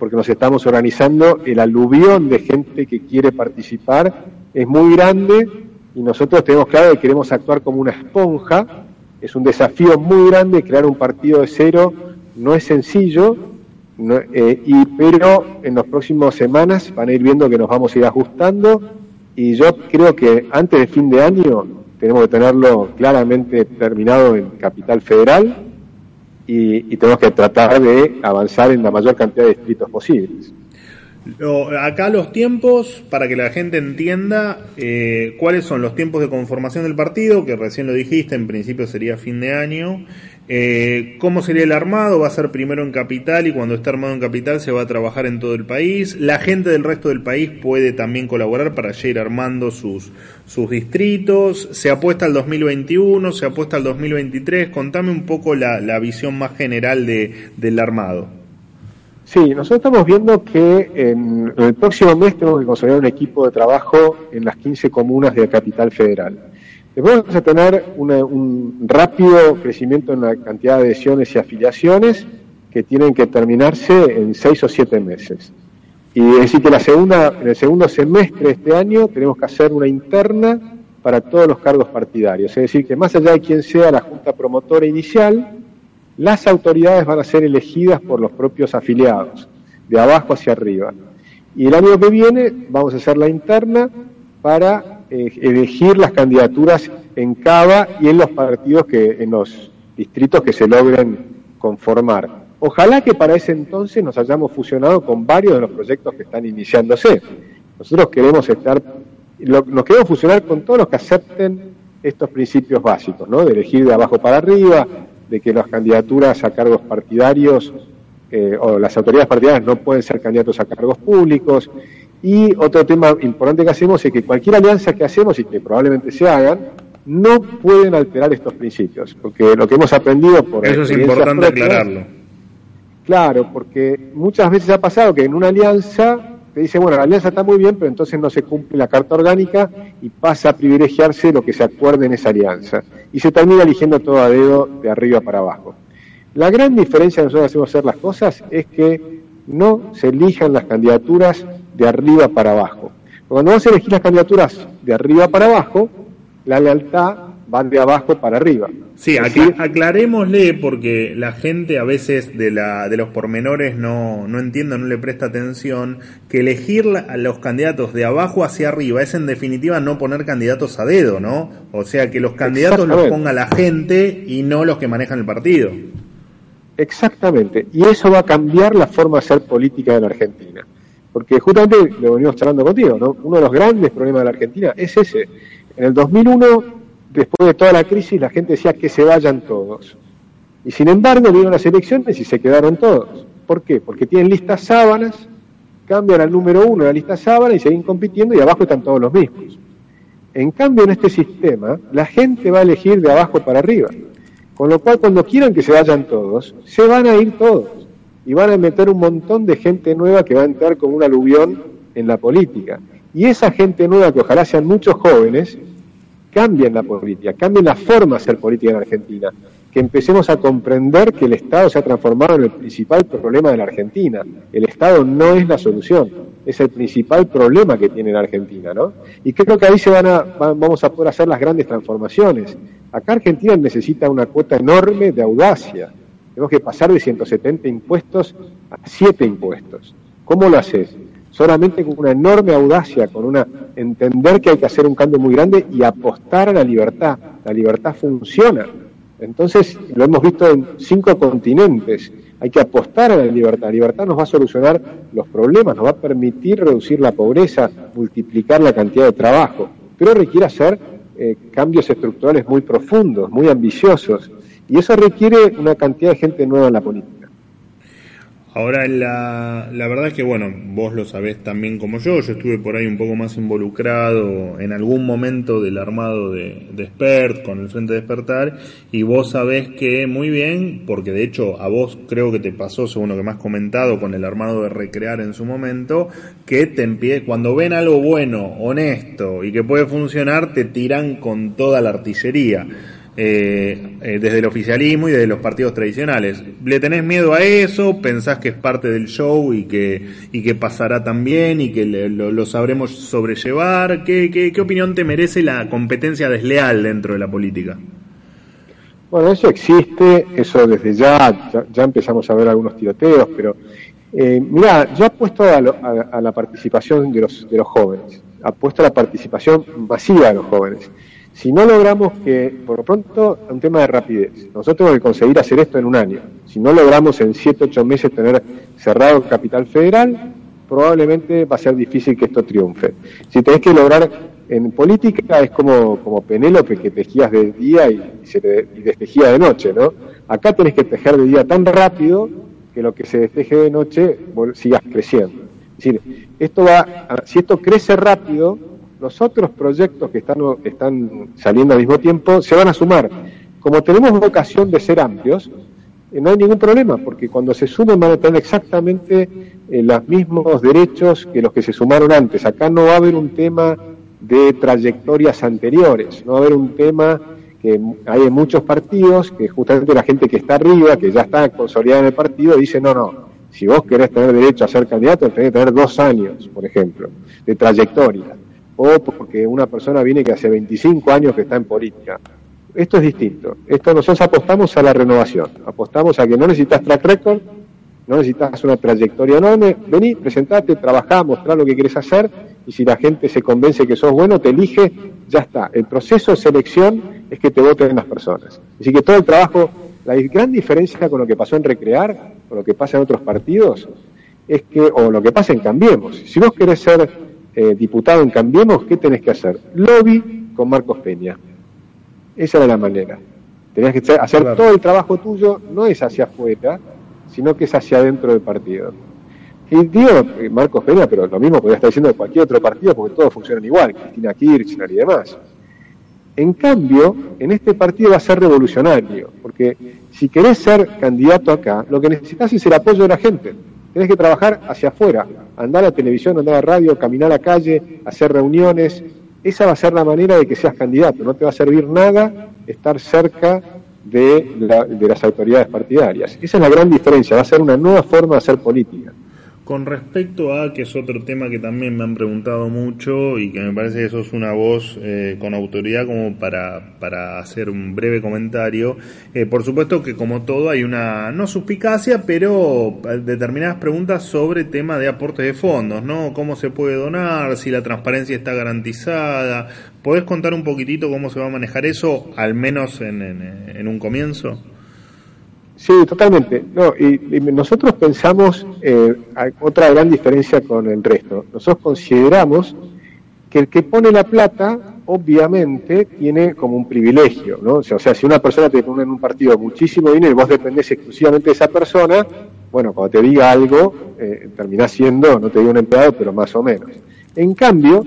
B: porque nos estamos organizando, el aluvión de gente que quiere participar es muy grande y nosotros tenemos claro que queremos actuar como una esponja. Es un desafío muy grande crear un partido de cero, no es sencillo, eh, y, pero en las próximas semanas van a ir viendo que nos vamos a ir ajustando. Y yo creo que antes de fin de año tenemos que tenerlo claramente terminado en Capital Federal y, y tenemos que tratar de avanzar en la mayor cantidad de distritos posibles.
A: Acá los tiempos, para que la gente entienda eh, cuáles son los tiempos de conformación del partido, que recién lo dijiste, en principio sería fin de año. Eh, ¿Cómo sería el armado? Va a ser primero en capital y cuando esté armado en capital se va a trabajar en todo el país. La gente del resto del país puede también colaborar para ir armando sus, sus distritos. Se apuesta al 2021, se apuesta al 2023. Contame un poco la, la visión más general de, del armado.
B: Sí, nosotros estamos viendo que en, el próximo mes tenemos que consolidar un equipo de trabajo en las 15 comunas de la capital federal. Después vamos a tener un rápido crecimiento en la cantidad de adhesiones y afiliaciones que tienen que terminarse en seis o siete meses. Y es decir que la segunda, en el segundo semestre de este año tenemos que hacer una interna para todos los cargos partidarios. Es decir, que más allá de quien sea la junta promotora inicial, las autoridades van a ser elegidas por los propios afiliados, de abajo hacia arriba. Y el año que viene vamos a hacer la interna para eh, elegir las candidaturas en Cava y en los partidos que, en los distritos que se logren conformar. Ojalá que para ese entonces nos hayamos fusionado con varios de los proyectos que están iniciándose. Nosotros queremos estar, nos queremos fusionar con todos los que acepten estos principios básicos, ¿no? De elegir de abajo para arriba, de que las candidaturas a cargos partidarios eh, o las autoridades partidarias no pueden ser candidatos a cargos públicos. Y otro tema importante que hacemos es que cualquier alianza que hacemos y que probablemente se hagan, no pueden alterar estos principios, porque lo que hemos aprendido por...
A: Eso es importante aclararlo.
B: Claro, porque muchas veces ha pasado que en una alianza te dice, bueno, la alianza está muy bien, pero entonces no se cumple la carta orgánica y pasa a privilegiarse lo que se acuerde en esa alianza. Y se termina eligiendo todo a dedo de arriba para abajo. La gran diferencia de nosotros hacemos hacer las cosas es que no se elijan las candidaturas de arriba para abajo. Cuando vos elegís las candidaturas de arriba para abajo, la lealtad van de abajo para arriba.
A: Sí, aquí aclarémosle porque la gente a veces de, la, de los pormenores no, no entiende, no le presta atención, que elegir a los candidatos de abajo hacia arriba es en definitiva no poner candidatos a dedo, ¿no? O sea, que los candidatos los ponga la gente y no los que manejan el partido.
B: Exactamente, y eso va a cambiar la forma de hacer política en la Argentina. Porque justamente lo venimos charlando contigo, ¿no? Uno de los grandes problemas de la Argentina es ese. En el 2001 después de toda la crisis, la gente decía que se vayan todos. Y sin embargo, vinieron las elecciones y se quedaron todos. ¿Por qué? Porque tienen listas sábanas, cambian al número uno de la lista sábana y siguen compitiendo y abajo están todos los mismos. En cambio, en este sistema, la gente va a elegir de abajo para arriba. Con lo cual, cuando quieran que se vayan todos, se van a ir todos. Y van a meter un montón de gente nueva que va a entrar como un aluvión en la política. Y esa gente nueva, que ojalá sean muchos jóvenes, cambien la política, cambien la forma de hacer política en Argentina, que empecemos a comprender que el Estado se ha transformado en el principal problema de la Argentina. El Estado no es la solución, es el principal problema que tiene la Argentina, ¿no? Y creo que ahí se van a, vamos a poder hacer las grandes transformaciones. Acá Argentina necesita una cuota enorme de audacia. Tenemos que pasar de 170 impuestos a 7 impuestos. ¿Cómo lo haces? Solamente con una enorme audacia, con una entender que hay que hacer un cambio muy grande y apostar a la libertad. La libertad funciona. Entonces, lo hemos visto en cinco continentes. Hay que apostar a la libertad. La libertad nos va a solucionar los problemas, nos va a permitir reducir la pobreza, multiplicar la cantidad de trabajo, pero requiere hacer eh, cambios estructurales muy profundos, muy ambiciosos, y eso requiere una cantidad de gente nueva en la política.
A: Ahora, la, la verdad es que, bueno, vos lo sabés también como yo, yo estuve por ahí un poco más involucrado en algún momento del armado de, de Spert, con el Frente Despertar, y vos sabés que muy bien, porque de hecho a vos creo que te pasó, según lo que me has comentado, con el armado de Recrear en su momento, que te empie cuando ven algo bueno, honesto y que puede funcionar, te tiran con toda la artillería. Eh, eh, desde el oficialismo y desde los partidos tradicionales. ¿Le tenés miedo a eso? ¿Pensás que es parte del show y que, y que pasará también y que lo, sabremos sobrellevar? ¿Qué, ¿Qué, opinión te merece la competencia desleal dentro de la política?
B: Bueno, eso existe, eso desde ya, ya, empezamos a ver algunos tiroteos, pero eh, mira, yo apuesto a, a, la participación de los, de los jóvenes, apuesto a la participación masiva de los jóvenes. Si no logramos que, por lo pronto, un tema de rapidez, nosotros que conseguir hacer esto en un año. Si no logramos en 7, 8 meses tener cerrado el capital federal, probablemente va a ser difícil que esto triunfe. Si tenés que lograr, en política es como, como Penélope que tejías de día y, se y destejía de noche, ¿no? Acá tenés que tejer de día tan rápido que lo que se desteje de noche sigas creciendo. Es decir, esto va, si esto crece rápido, los otros proyectos que están, están saliendo al mismo tiempo se van a sumar. Como tenemos vocación de ser amplios, eh, no hay ningún problema, porque cuando se sumen van a tener exactamente eh, los mismos derechos que los que se sumaron antes. Acá no va a haber un tema de trayectorias anteriores, no va a haber un tema que hay en muchos partidos que justamente la gente que está arriba, que ya está consolidada en el partido, dice, no, no, si vos querés tener derecho a ser candidato, tenés que tener dos años, por ejemplo, de trayectoria o porque una persona viene que hace 25 años que está en política. Esto es distinto. Esto nosotros apostamos a la renovación. Apostamos a que no necesitas track record, no necesitas una trayectoria enorme. Vení, presentate, trabajá, mostrá lo que quieres hacer y si la gente se convence que sos bueno, te elige, ya está. El proceso de selección es que te voten las personas. Así que todo el trabajo, la gran diferencia con lo que pasó en Recrear, o lo que pasa en otros partidos, es que, o lo que pasa en Cambiemos, si vos querés ser eh, diputado en Cambiemos, ¿qué tenés que hacer? Lobby con Marcos Peña. Esa era la manera. Tenías que hacer todo el trabajo tuyo, no es hacia afuera, sino que es hacia adentro del partido. Y digo eh, Marcos Peña, pero lo mismo podría estar diciendo de cualquier otro partido porque todos funcionan igual, Cristina Kirchner y demás. En cambio, en este partido va a ser revolucionario, porque si querés ser candidato acá, lo que necesitas es el apoyo de la gente. Tenés que trabajar hacia afuera, andar a la televisión, andar a la radio, caminar a la calle, hacer reuniones. Esa va a ser la manera de que seas candidato. No te va a servir nada estar cerca de, de las autoridades partidarias. Esa es la gran diferencia. Va a ser una nueva forma de hacer política.
A: Con respecto a, que es otro tema que también me han preguntado mucho y que me parece que sos una voz eh, con autoridad como para, para hacer un breve comentario, eh, por supuesto que como todo hay una, no suspicacia, pero determinadas preguntas sobre tema de aporte de fondos, ¿no? ¿Cómo se puede donar? Si la transparencia está garantizada. ¿Podés contar un poquitito cómo se va a manejar eso, al menos en, en un comienzo?
B: Sí, totalmente. No, y, nosotros pensamos eh, otra gran diferencia con el resto. Nosotros consideramos que el que pone la plata, obviamente, tiene como un privilegio, ¿no? O sea, si una persona te pone en un partido muchísimo dinero y vos dependés exclusivamente de esa persona, bueno, cuando te diga algo, eh, terminás siendo, no te digo un empleado, pero más o menos. En cambio,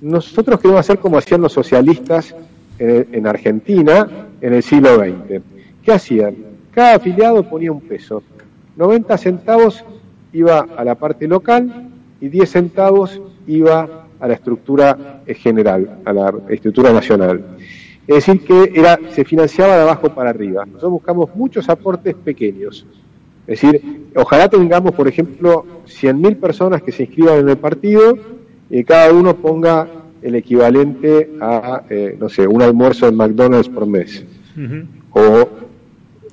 B: nosotros queremos hacer como hacían los socialistas en, en Argentina en el siglo XX. ¿Qué hacían? Cada afiliado ponía un peso. 90 centavos iba a la parte local y 10 centavos iba a la estructura general, a la estructura nacional. Es decir, que era, se financiaba de abajo para arriba. Nosotros buscamos muchos aportes pequeños. Es decir, ojalá tengamos, por ejemplo, 100.000 personas que se inscriban en el partido y cada uno ponga el equivalente a, eh, no sé, un almuerzo en McDonald's por mes. O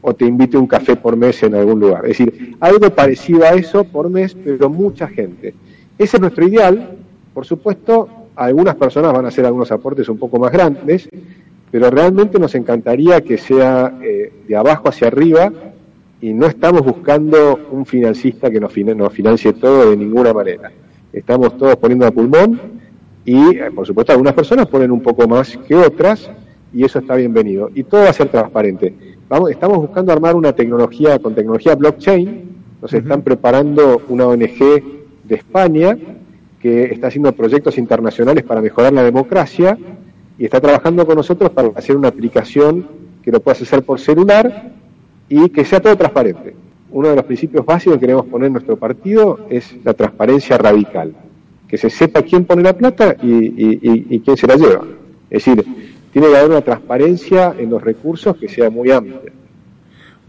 B: o te invite un café por mes en algún lugar. Es decir, algo parecido a eso por mes, pero mucha gente. Ese es nuestro ideal. Por supuesto, algunas personas van a hacer algunos aportes un poco más grandes, pero realmente nos encantaría que sea eh, de abajo hacia arriba y no estamos buscando un financista que nos, financie todo de ninguna manera. Estamos todos poniendo a pulmón y, eh, por supuesto, algunas personas ponen un poco más que otras y eso está bienvenido. Y todo va a ser transparente estamos buscando armar una tecnología con tecnología blockchain. Nos están preparando una ONG de España que está haciendo proyectos internacionales para mejorar la democracia y está trabajando con nosotros para hacer una aplicación que lo puedas hacer por celular y que sea todo transparente. Uno de los principios básicos que queremos poner en nuestro partido es la transparencia radical, que se sepa quién pone la plata y, y quién se la lleva. Es decir, tiene que haber una transparencia en los recursos que sea muy amplia.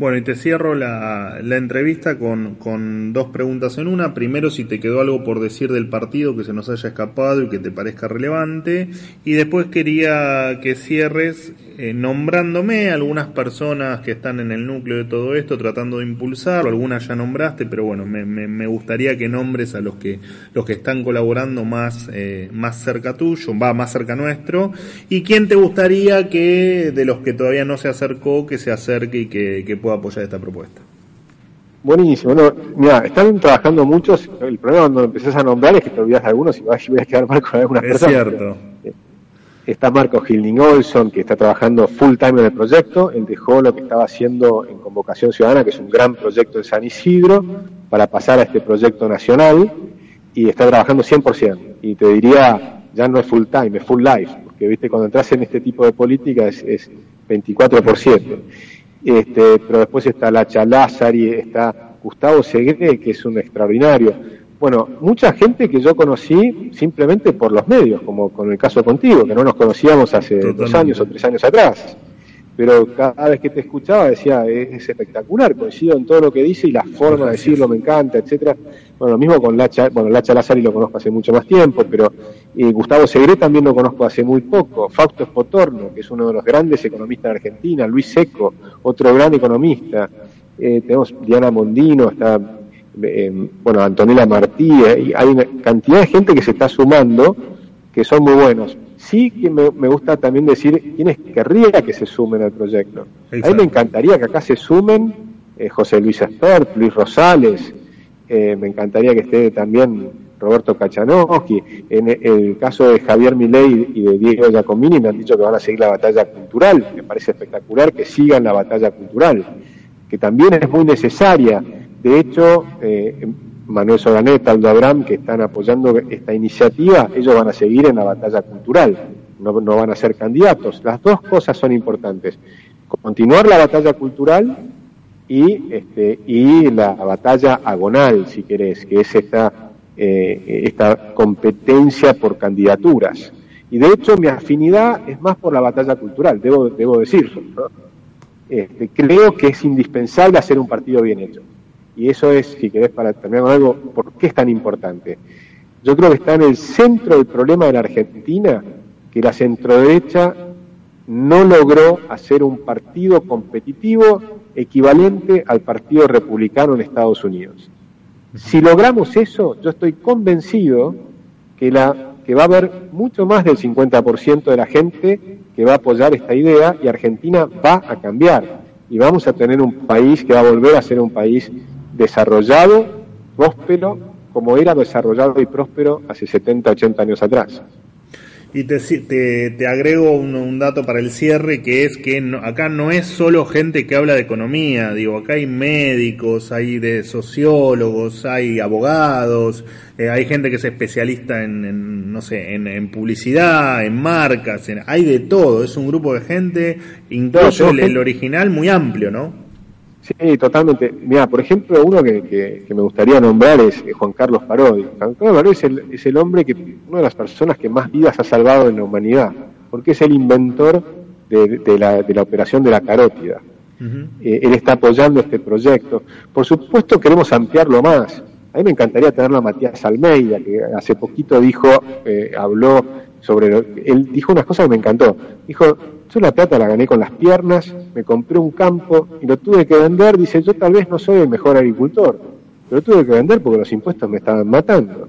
A: Bueno, y te cierro la, la entrevista con, con, dos preguntas en una. Primero, si te quedó algo por decir del partido que se nos haya escapado y que te parezca relevante. Y después quería que cierres eh, nombrándome algunas personas que están en el núcleo de todo esto, tratando de impulsarlo. Algunas ya nombraste, pero bueno, me, me, gustaría que nombres a los que, los que están colaborando más, eh, más cerca tuyo, va más cerca nuestro. Y quién te gustaría que, de los que todavía no se acercó, que se acerque y que, que pueda apoyar esta propuesta.
B: Buenísimo. Bueno, mira, están trabajando muchos. El problema cuando empezás a nombrar es que te olvidas de algunos y vas, voy a quedar mal con algunas
A: Es
B: personas.
A: cierto.
B: Está Marco Hilding Olson, que está trabajando full time en el proyecto. Él dejó lo que estaba haciendo en Convocación Ciudadana, que es un gran proyecto de San Isidro, para pasar a este proyecto nacional. Y está trabajando 100%. Y te diría, ya no es full time, es full life. Porque, viste, cuando entras en este tipo de política es, es 24 por 7. Este, pero después está Lacha Lázari, está Gustavo Segre, que es un extraordinario. Bueno, mucha gente que yo conocí simplemente por los medios, como con el caso contigo, que no nos conocíamos hace dos años o tres años atrás. Pero cada vez que te escuchaba decía, es, es espectacular, coincido en todo lo que dice y la forma de decirlo me encanta, etcétera. Bueno, lo mismo con Lacha, bueno, Lacha Lázari lo conozco hace mucho más tiempo, pero Gustavo Segre también lo conozco hace muy poco. Fausto Spotorno, que es uno de los grandes economistas de Argentina, Luis Seco, otro gran economista. Eh, tenemos Diana Mondino, está, eh, bueno, Antonella Martí, eh, hay una cantidad de gente que se está sumando que son muy buenos. Sí que me, me gusta también decir quiénes querría que se sumen al proyecto. A mí
A: Exacto.
B: me encantaría que acá se sumen eh, José Luis Espert, Luis Rosales, eh, me encantaría que esté también Roberto Kachanowski. En el caso de Javier Milei y de Diego Giacomini me han dicho que van a seguir la batalla cultural. Me parece espectacular que sigan la batalla cultural, que también es muy necesaria. De hecho, eh, Manuel Soraneta, Aldo Abraham, que están apoyando esta iniciativa, ellos van a seguir en la batalla cultural, no, no van a ser candidatos. Las dos cosas son importantes. Continuar la batalla cultural y, este, y la batalla agonal, si querés, que es esta, eh, esta competencia por candidaturas. Y de hecho mi afinidad es más por la batalla cultural, debo, debo decirlo. Este, creo que es indispensable hacer un partido bien hecho. Y eso es, si querés, para terminar con algo, ¿por qué es tan importante? Yo creo que está en el centro del problema de la Argentina, que la centroderecha no logró hacer un partido competitivo equivalente al Partido Republicano en Estados Unidos. Si logramos eso, yo estoy convencido que, la, que va a haber mucho más del 50% de la gente que va a apoyar esta idea y Argentina va a cambiar. Y vamos a tener un país que va a volver a ser un país desarrollado, próspero, como era desarrollado y próspero hace 70, 80 años atrás.
A: Y te, te, te agrego un, un, dato para el cierre, que es que no, acá no es solo gente que habla de economía, digo, acá hay médicos, hay de sociólogos, hay abogados, eh, hay gente que es especialista en, en no sé, en, en, publicidad, en marcas, en, hay de todo, es un grupo de gente, incluso el, original, muy amplio, ¿no?
B: Sí, totalmente. Mira, por ejemplo, uno que, que, que, me gustaría nombrar es Juan Carlos Parodi. Juan Carlos Parodi es el, es el hombre que, una de las personas que más vidas ha salvado en la humanidad, porque es el inventor de, de, la, de la, operación de la carótida. Uh -huh. eh, él está apoyando este proyecto. Por supuesto, queremos ampliarlo más. A mí me encantaría tenerlo a Matías Almeida, que hace poquito dijo, eh, habló sobre, él dijo unas cosas que me encantó. Dijo, yo la plata la gané con las piernas, me compré un campo y lo tuve que vender. Dice, yo tal vez no soy el mejor agricultor, pero lo tuve que vender porque los impuestos me estaban matando.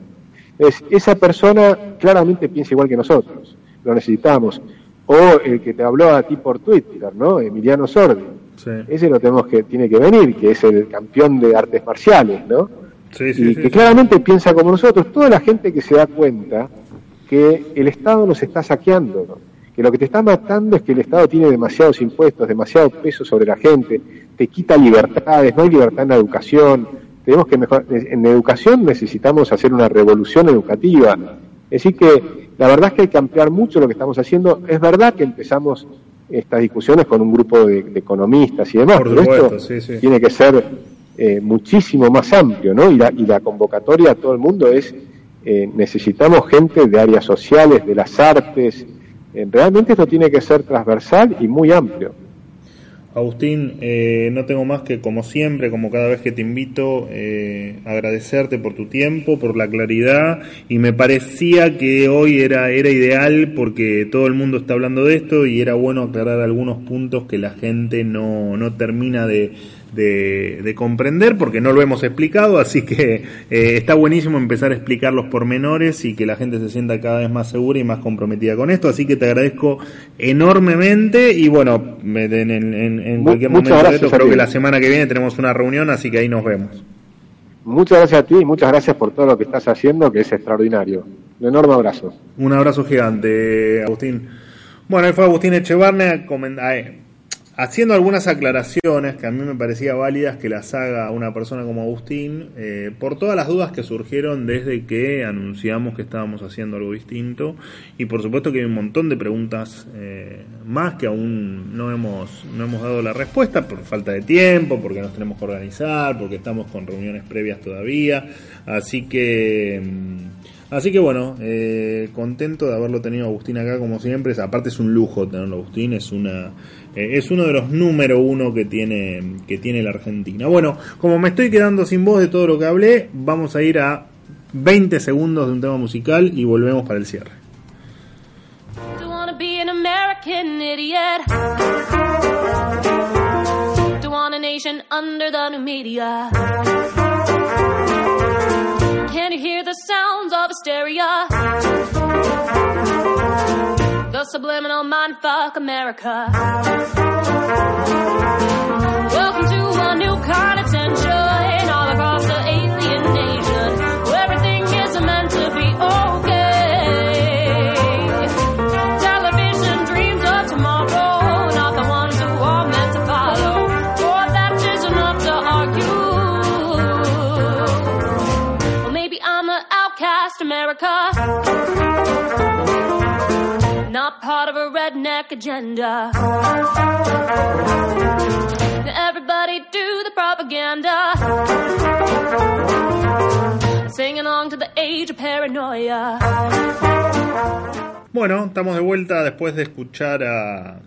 B: Es, esa persona claramente piensa igual que nosotros, lo necesitamos. O el que te habló a ti por Twitter, ¿no? Emiliano Sordi. Sí. Ese lo tenemos que, tiene que venir, que es el campeón de artes marciales, ¿no?
A: Sí, sí,
B: y que claramente piensa como nosotros. Toda la gente que se da cuenta que el Estado nos está saqueando, ¿no? Que lo que te está matando es que el Estado tiene demasiados impuestos, demasiado peso sobre la gente, te quita libertades, no hay libertad en la educación, tenemos que mejorar, en educación necesitamos hacer una revolución educativa. Decir que la verdad es que hay que ampliar mucho lo que estamos haciendo. Es verdad que empezamos estas discusiones con un grupo de, de economistas y demás,
A: Por
B: pero
A: supuesto,
B: esto
A: sí, sí.
B: tiene que ser eh, muchísimo más amplio, ¿no? Y la, y la convocatoria a todo el mundo es, eh, necesitamos gente de áreas sociales, de las artes, realmente esto tiene que ser transversal y muy amplio.
A: Agustín, eh, no tengo más que, como siempre, como cada vez que te invito, eh, agradecerte por tu tiempo, por la claridad, y me parecía que hoy era, era ideal porque todo el mundo está hablando de esto y era bueno aclarar algunos puntos que la gente no, no termina de, de, de, comprender porque no lo hemos explicado, así que eh, está buenísimo empezar a explicar los pormenores y que la gente se sienta cada vez más segura y más comprometida con esto, así que te agradezco enormemente y bueno, en, en, en cualquier momento de esto, creo que la semana que viene tenemos una reunión, así que ahí nos vemos.
B: Muchas gracias a ti y muchas gracias por todo lo que estás haciendo, que es extraordinario. Un enorme abrazo.
A: Un abrazo gigante, Agustín. Bueno, ahí fue Agustín Echevarne haciendo algunas aclaraciones que a mí me parecía válidas que las haga una persona como Agustín, eh, por todas las dudas que surgieron desde que anunciamos que estábamos haciendo algo distinto y por supuesto que hay un montón de preguntas eh, más que aún no hemos, no hemos dado la respuesta por falta de tiempo, porque nos tenemos que organizar, porque estamos con reuniones previas todavía, así que... Mm, Así que bueno, eh, contento de haberlo tenido Agustín acá como siempre. Aparte es un lujo tenerlo Agustín, es una eh, es uno de los número uno que tiene que tiene la Argentina. Bueno, como me estoy quedando sin voz de todo lo que hablé, vamos a ir a 20 segundos de un tema musical y volvemos para el cierre. The subliminal mind fuck America. Welcome to a new kind of tension all across the alien nation. Where everything is meant to be okay. Television dreams of tomorrow, not the ones who are meant to follow. For that is enough to argue. Well, maybe I'm an outcast, America. Part of a redneck agenda. Everybody do the propaganda. Sing along to the age of paranoia. Bueno, estamos de vuelta después de escuchar a.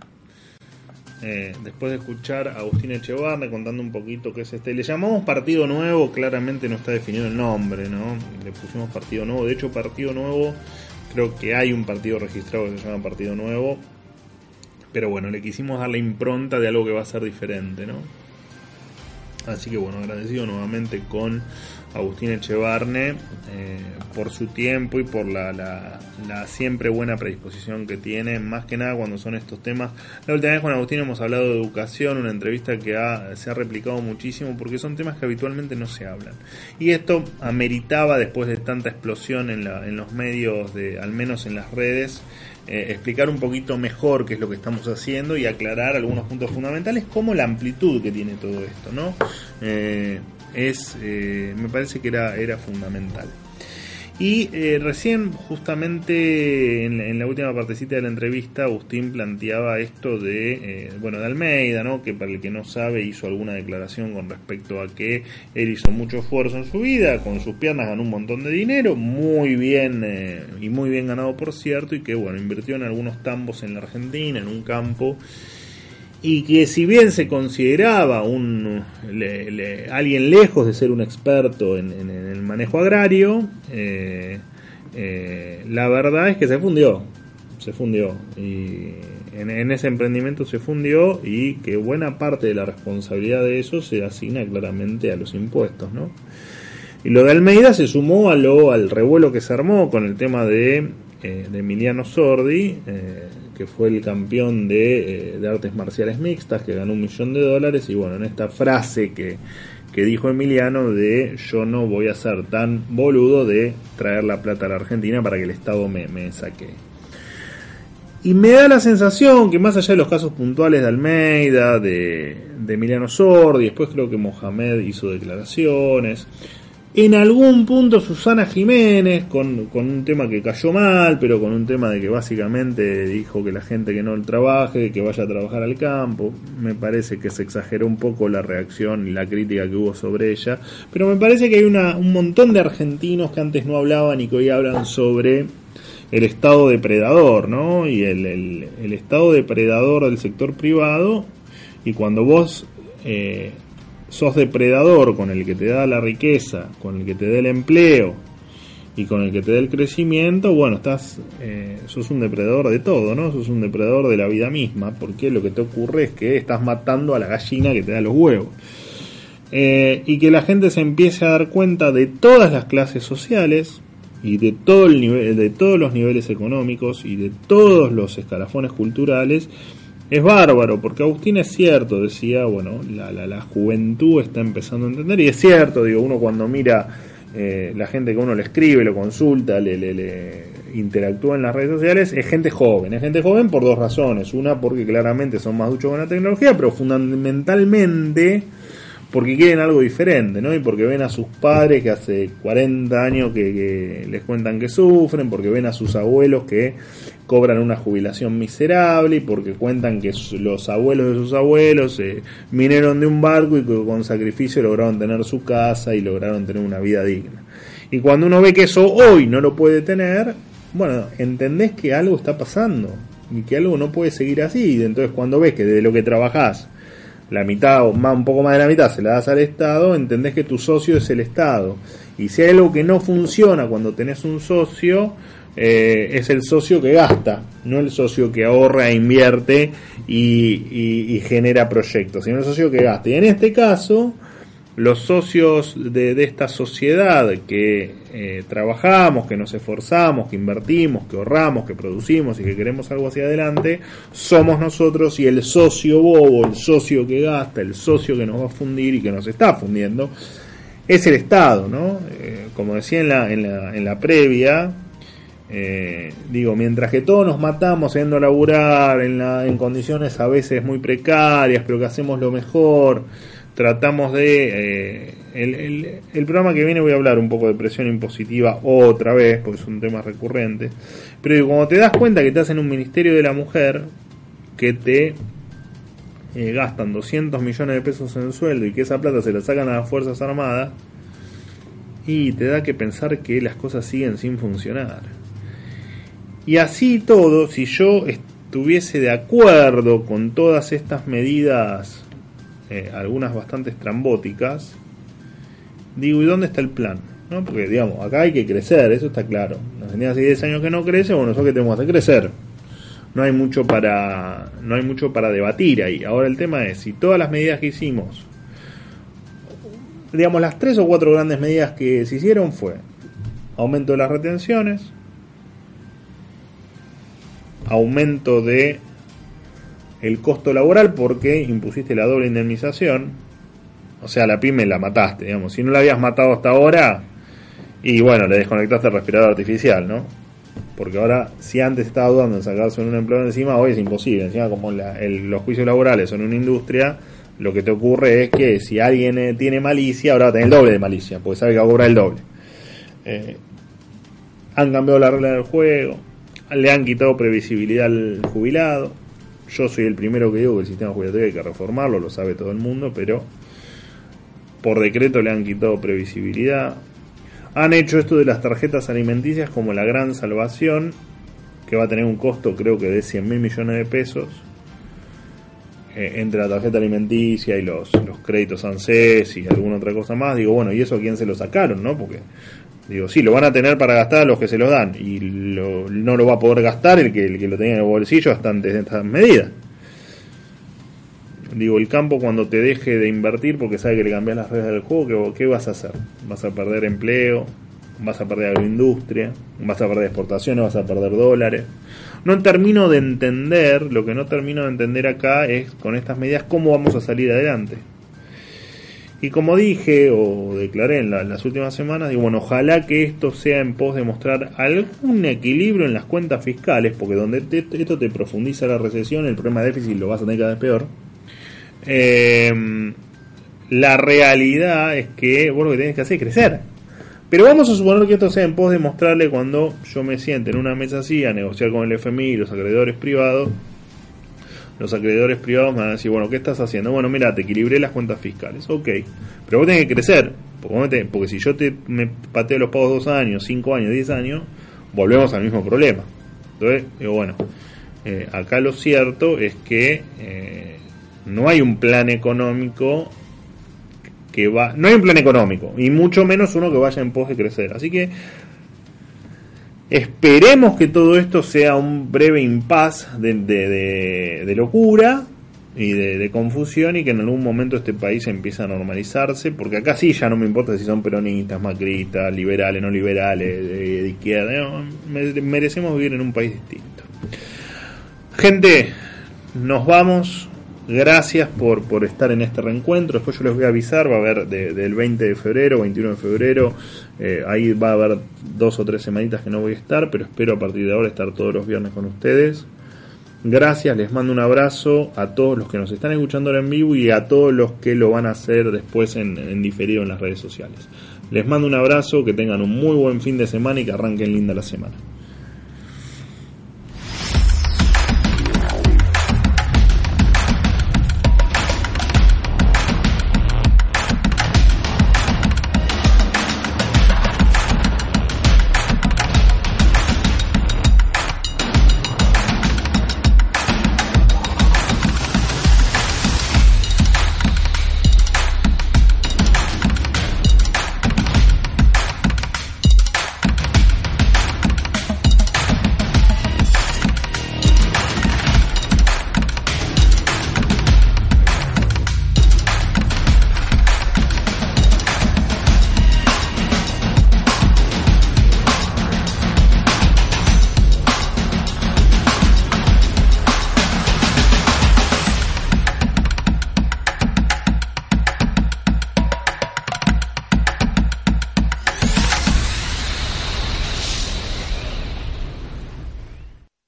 A: Eh, después de escuchar a Agustín Echevarne contando un poquito qué es este. Le llamamos Partido Nuevo, claramente no está definido el nombre, ¿no? Le pusimos Partido Nuevo. De hecho, Partido Nuevo, creo que hay un partido registrado que se llama Partido Nuevo. Pero bueno, le quisimos dar la impronta de algo que va a ser diferente, ¿no? Así que bueno, agradecido nuevamente con Agustín Echevarne eh, por su tiempo y por la, la, la, siempre buena predisposición que tiene, más que nada cuando son estos temas. La última vez con Agustín hemos hablado de educación, una entrevista que se ha replicado muchísimo porque son temas que habitualmente no se hablan. Y esto ameritaba, después de tanta explosión en, la, en los medios, de, al menos en las redes, eh, explicar un poquito mejor qué es lo que estamos haciendo y aclarar algunos puntos fundamentales como la amplitud que tiene todo esto, ¿no? Eh, es, eh, me parece que era, era fundamental. Y eh, recién, justamente en, la última partecita de la entrevista, Agustín planteaba esto de, eh, bueno, de Almeida, ¿no? Que para el que no sabe hizo alguna declaración con respecto a que él hizo mucho esfuerzo en su vida, con sus piernas ganó un montón de dinero, muy bien eh, y muy bien ganado por cierto, y que bueno, invirtió en algunos tambos en la Argentina, en un campo y que si bien se consideraba alguien lejos de ser un experto en, el manejo agrario, eh, eh, la verdad es que se fundió, se fundió y en, en, ese emprendimiento se fundió y que buena parte de la responsabilidad de eso se asigna claramente a los impuestos, ¿no? Y lo de Almeida se sumó a lo al revuelo que se armó con el tema de, eh, de Emiliano Sordi que fue el campeón de, eh, de, artes marciales mixtas, que ganó un millón de dólares, y bueno, en esta frase que, que dijo Emiliano de yo no voy a ser tan boludo de traer la plata a la Argentina para que el Estado me, me saque. Y me da la sensación que más allá de los casos puntuales de Almeida, de, de Emiliano Sordi, después creo que Mohamed hizo declaraciones, en algún punto Susana Jiménez, con, con, un tema que cayó mal, pero con un tema de que básicamente dijo que la gente que no trabaje, que vaya a trabajar al campo, me parece que se exageró un poco la reacción y la crítica que hubo sobre ella, pero me parece que hay una, un montón de argentinos que antes no hablaban y que hoy hablan sobre el estado depredador, ¿no? Y el, el, el estado depredador del sector privado, y cuando vos... Eh, sos depredador con el que te da la riqueza, con el que te da el empleo y con el que te da el crecimiento, bueno, estás, eh, sos un depredador de todo, ¿no? Sos un depredador de la vida misma, porque lo que te ocurre es que estás matando a la gallina que te da los huevos. eh, y que la gente se empiece a dar cuenta de todas las clases sociales y de todo el nivel, de todos los niveles económicos y de todos los escalafones culturales es bárbaro, porque Agustín es cierto, decía, bueno, la, la, la juventud está empezando a entender, y es cierto, digo, uno cuando mira eh, la gente que uno le escribe, lo consulta, le, le, le, interactúa en las redes sociales, es gente joven, es gente joven por dos razones, una porque claramente son más duchos con la tecnología, pero fundamentalmente porque quieren algo diferente, ¿no? Y porque ven a sus padres que hace 40 años que, que, les cuentan que sufren, porque ven a sus abuelos que cobran una jubilación miserable y porque cuentan que los abuelos de sus abuelos eh, vinieron de un barco y que con sacrificio lograron tener su casa y lograron tener una vida digna. Y cuando uno ve que eso hoy no lo puede tener, bueno, entendés que algo está pasando y que algo no puede seguir así. Entonces cuando ves que de lo que trabajás la mitad o más, un poco más de la mitad se la das al Estado, entendés que tu socio es el Estado. Y si hay algo que no funciona cuando tenés un socio, eh, es el socio que gasta, no el socio que ahorra, invierte y, genera proyectos, sino el socio que gasta. Y en este caso, los socios de, de esta sociedad que eh, trabajamos, que nos esforzamos, que invertimos, que ahorramos, que producimos y que queremos algo hacia adelante, somos nosotros y el socio bobo, el socio que gasta, el socio que nos va a fundir y que nos está fundiendo, es el Estado, ¿no? Eh, como decía en la, en la, en la previa, eh, digo, mientras que todos nos matamos yendo a laburar en, la, en condiciones a veces muy precarias, pero que hacemos lo mejor, tratamos de... Eh, el, programa que viene voy a hablar un poco de presión impositiva otra vez, porque es un tema recurrente. Pero cuando te das cuenta que estás en un Ministerio de la Mujer, que te eh, gastan 200 millones de pesos en sueldo y que esa plata se la sacan a las Fuerzas Armadas, y te da que pensar que las cosas siguen sin funcionar. Y así todo, si yo estuviese de acuerdo con todas estas medidas eh, algunas bastante estrambóticas, digo, ¿y dónde está el plan? ¿No? Porque, digamos, acá hay que crecer, eso está claro. Nos tenía hace 10 años que no crece, bueno, eso que tenemos que crecer. No hay mucho para no hay mucho para debatir ahí. Ahora el tema es si todas las medidas que hicimos digamos las tres o cuatro grandes medidas que se hicieron fue aumento de las retenciones, aumento de el costo laboral porque impusiste la doble indemnización. O sea, la pyme la mataste, digamos. Si no la habías matado hasta ahora, y bueno, le desconectaste el respirador artificial, ¿no? Porque ahora, si antes estaba dudando en sacarse un empleo encima, hoy es imposible. Encima, como la, el, los juicios laborales son una industria, lo que te ocurre es que si alguien eh, tiene malicia, ahora va a tener el doble de malicia, porque sabe que va a cobrar el doble. Eh, han cambiado la regla del juego, le han quitado previsibilidad al jubilado yo soy el primero que digo que el sistema jubilatorio hay que reformarlo, lo sabe todo el mundo, pero por decreto le han quitado previsibilidad. Han hecho esto de las tarjetas alimenticias como la gran salvación, que va a tener un costo creo que de 100 mil millones de pesos. Eh, entre la tarjeta alimenticia y los, los créditos ANSES y alguna otra cosa más, digo, bueno, ¿y eso a quién se lo sacaron? no Porque Digo, sí, lo van a tener para gastar los que se los dan y lo, no lo va a poder gastar el que, el que lo tenía en el bolsillo hasta antes de estas medidas. Digo, el campo cuando te deje de invertir porque sabe que le cambias las reglas del juego, ¿qué, ¿qué, vas a hacer? ¿Vas a perder empleo? ¿Vas a perder agroindustria? ¿Vas a perder exportaciones? ¿Vas a perder dólares? No termino de entender, lo que no termino de entender acá es con estas medidas cómo vamos a salir adelante. Y como dije o declaré en la, las últimas semanas, digo, bueno, ojalá que esto sea en pos de mostrar algún equilibrio en las cuentas fiscales, porque donde te, esto te profundiza la recesión, el problema de déficit lo vas a tener cada vez peor. Eh, la realidad es que vos lo que tenés que hacer es crecer. Pero vamos a suponer que esto sea en pos de mostrarle cuando yo me siente en una mesa así a negociar con el FMI y los acreedores privados los acreedores privados van a decir, bueno, ¿qué estás haciendo? Bueno, mira, te equilibré las cuentas fiscales. Ok, pero vos tenés que crecer, porque, porque si yo te me pateo los pagos dos años, cinco años, diez años, volvemos al mismo problema. Entonces, digo, bueno, eh, acá lo cierto es que eh, no hay un plan económico que va, no hay un plan económico, y mucho menos uno que vaya en pos de crecer. Así que Esperemos que todo esto sea un breve impas de, de, locura y de, confusión y que en algún momento este país empiece a normalizarse, porque acá sí ya no me importa si son peronistas, macristas, liberales, no liberales, de, izquierda, merecemos vivir en un país distinto. Gente, nos vamos, gracias por, por estar en este reencuentro, después yo les voy a avisar, va a haber del 20 de febrero, 21 de febrero, eh, ahí va a haber dos o tres semanitas que no voy a estar, pero espero a partir de ahora estar todos los viernes con ustedes. Gracias, les mando un abrazo a todos los que nos están escuchando ahora en vivo y a todos los que lo van a hacer después en, diferido en las redes sociales. Les mando un abrazo, que tengan un muy buen fin de semana y que arranquen linda la semana.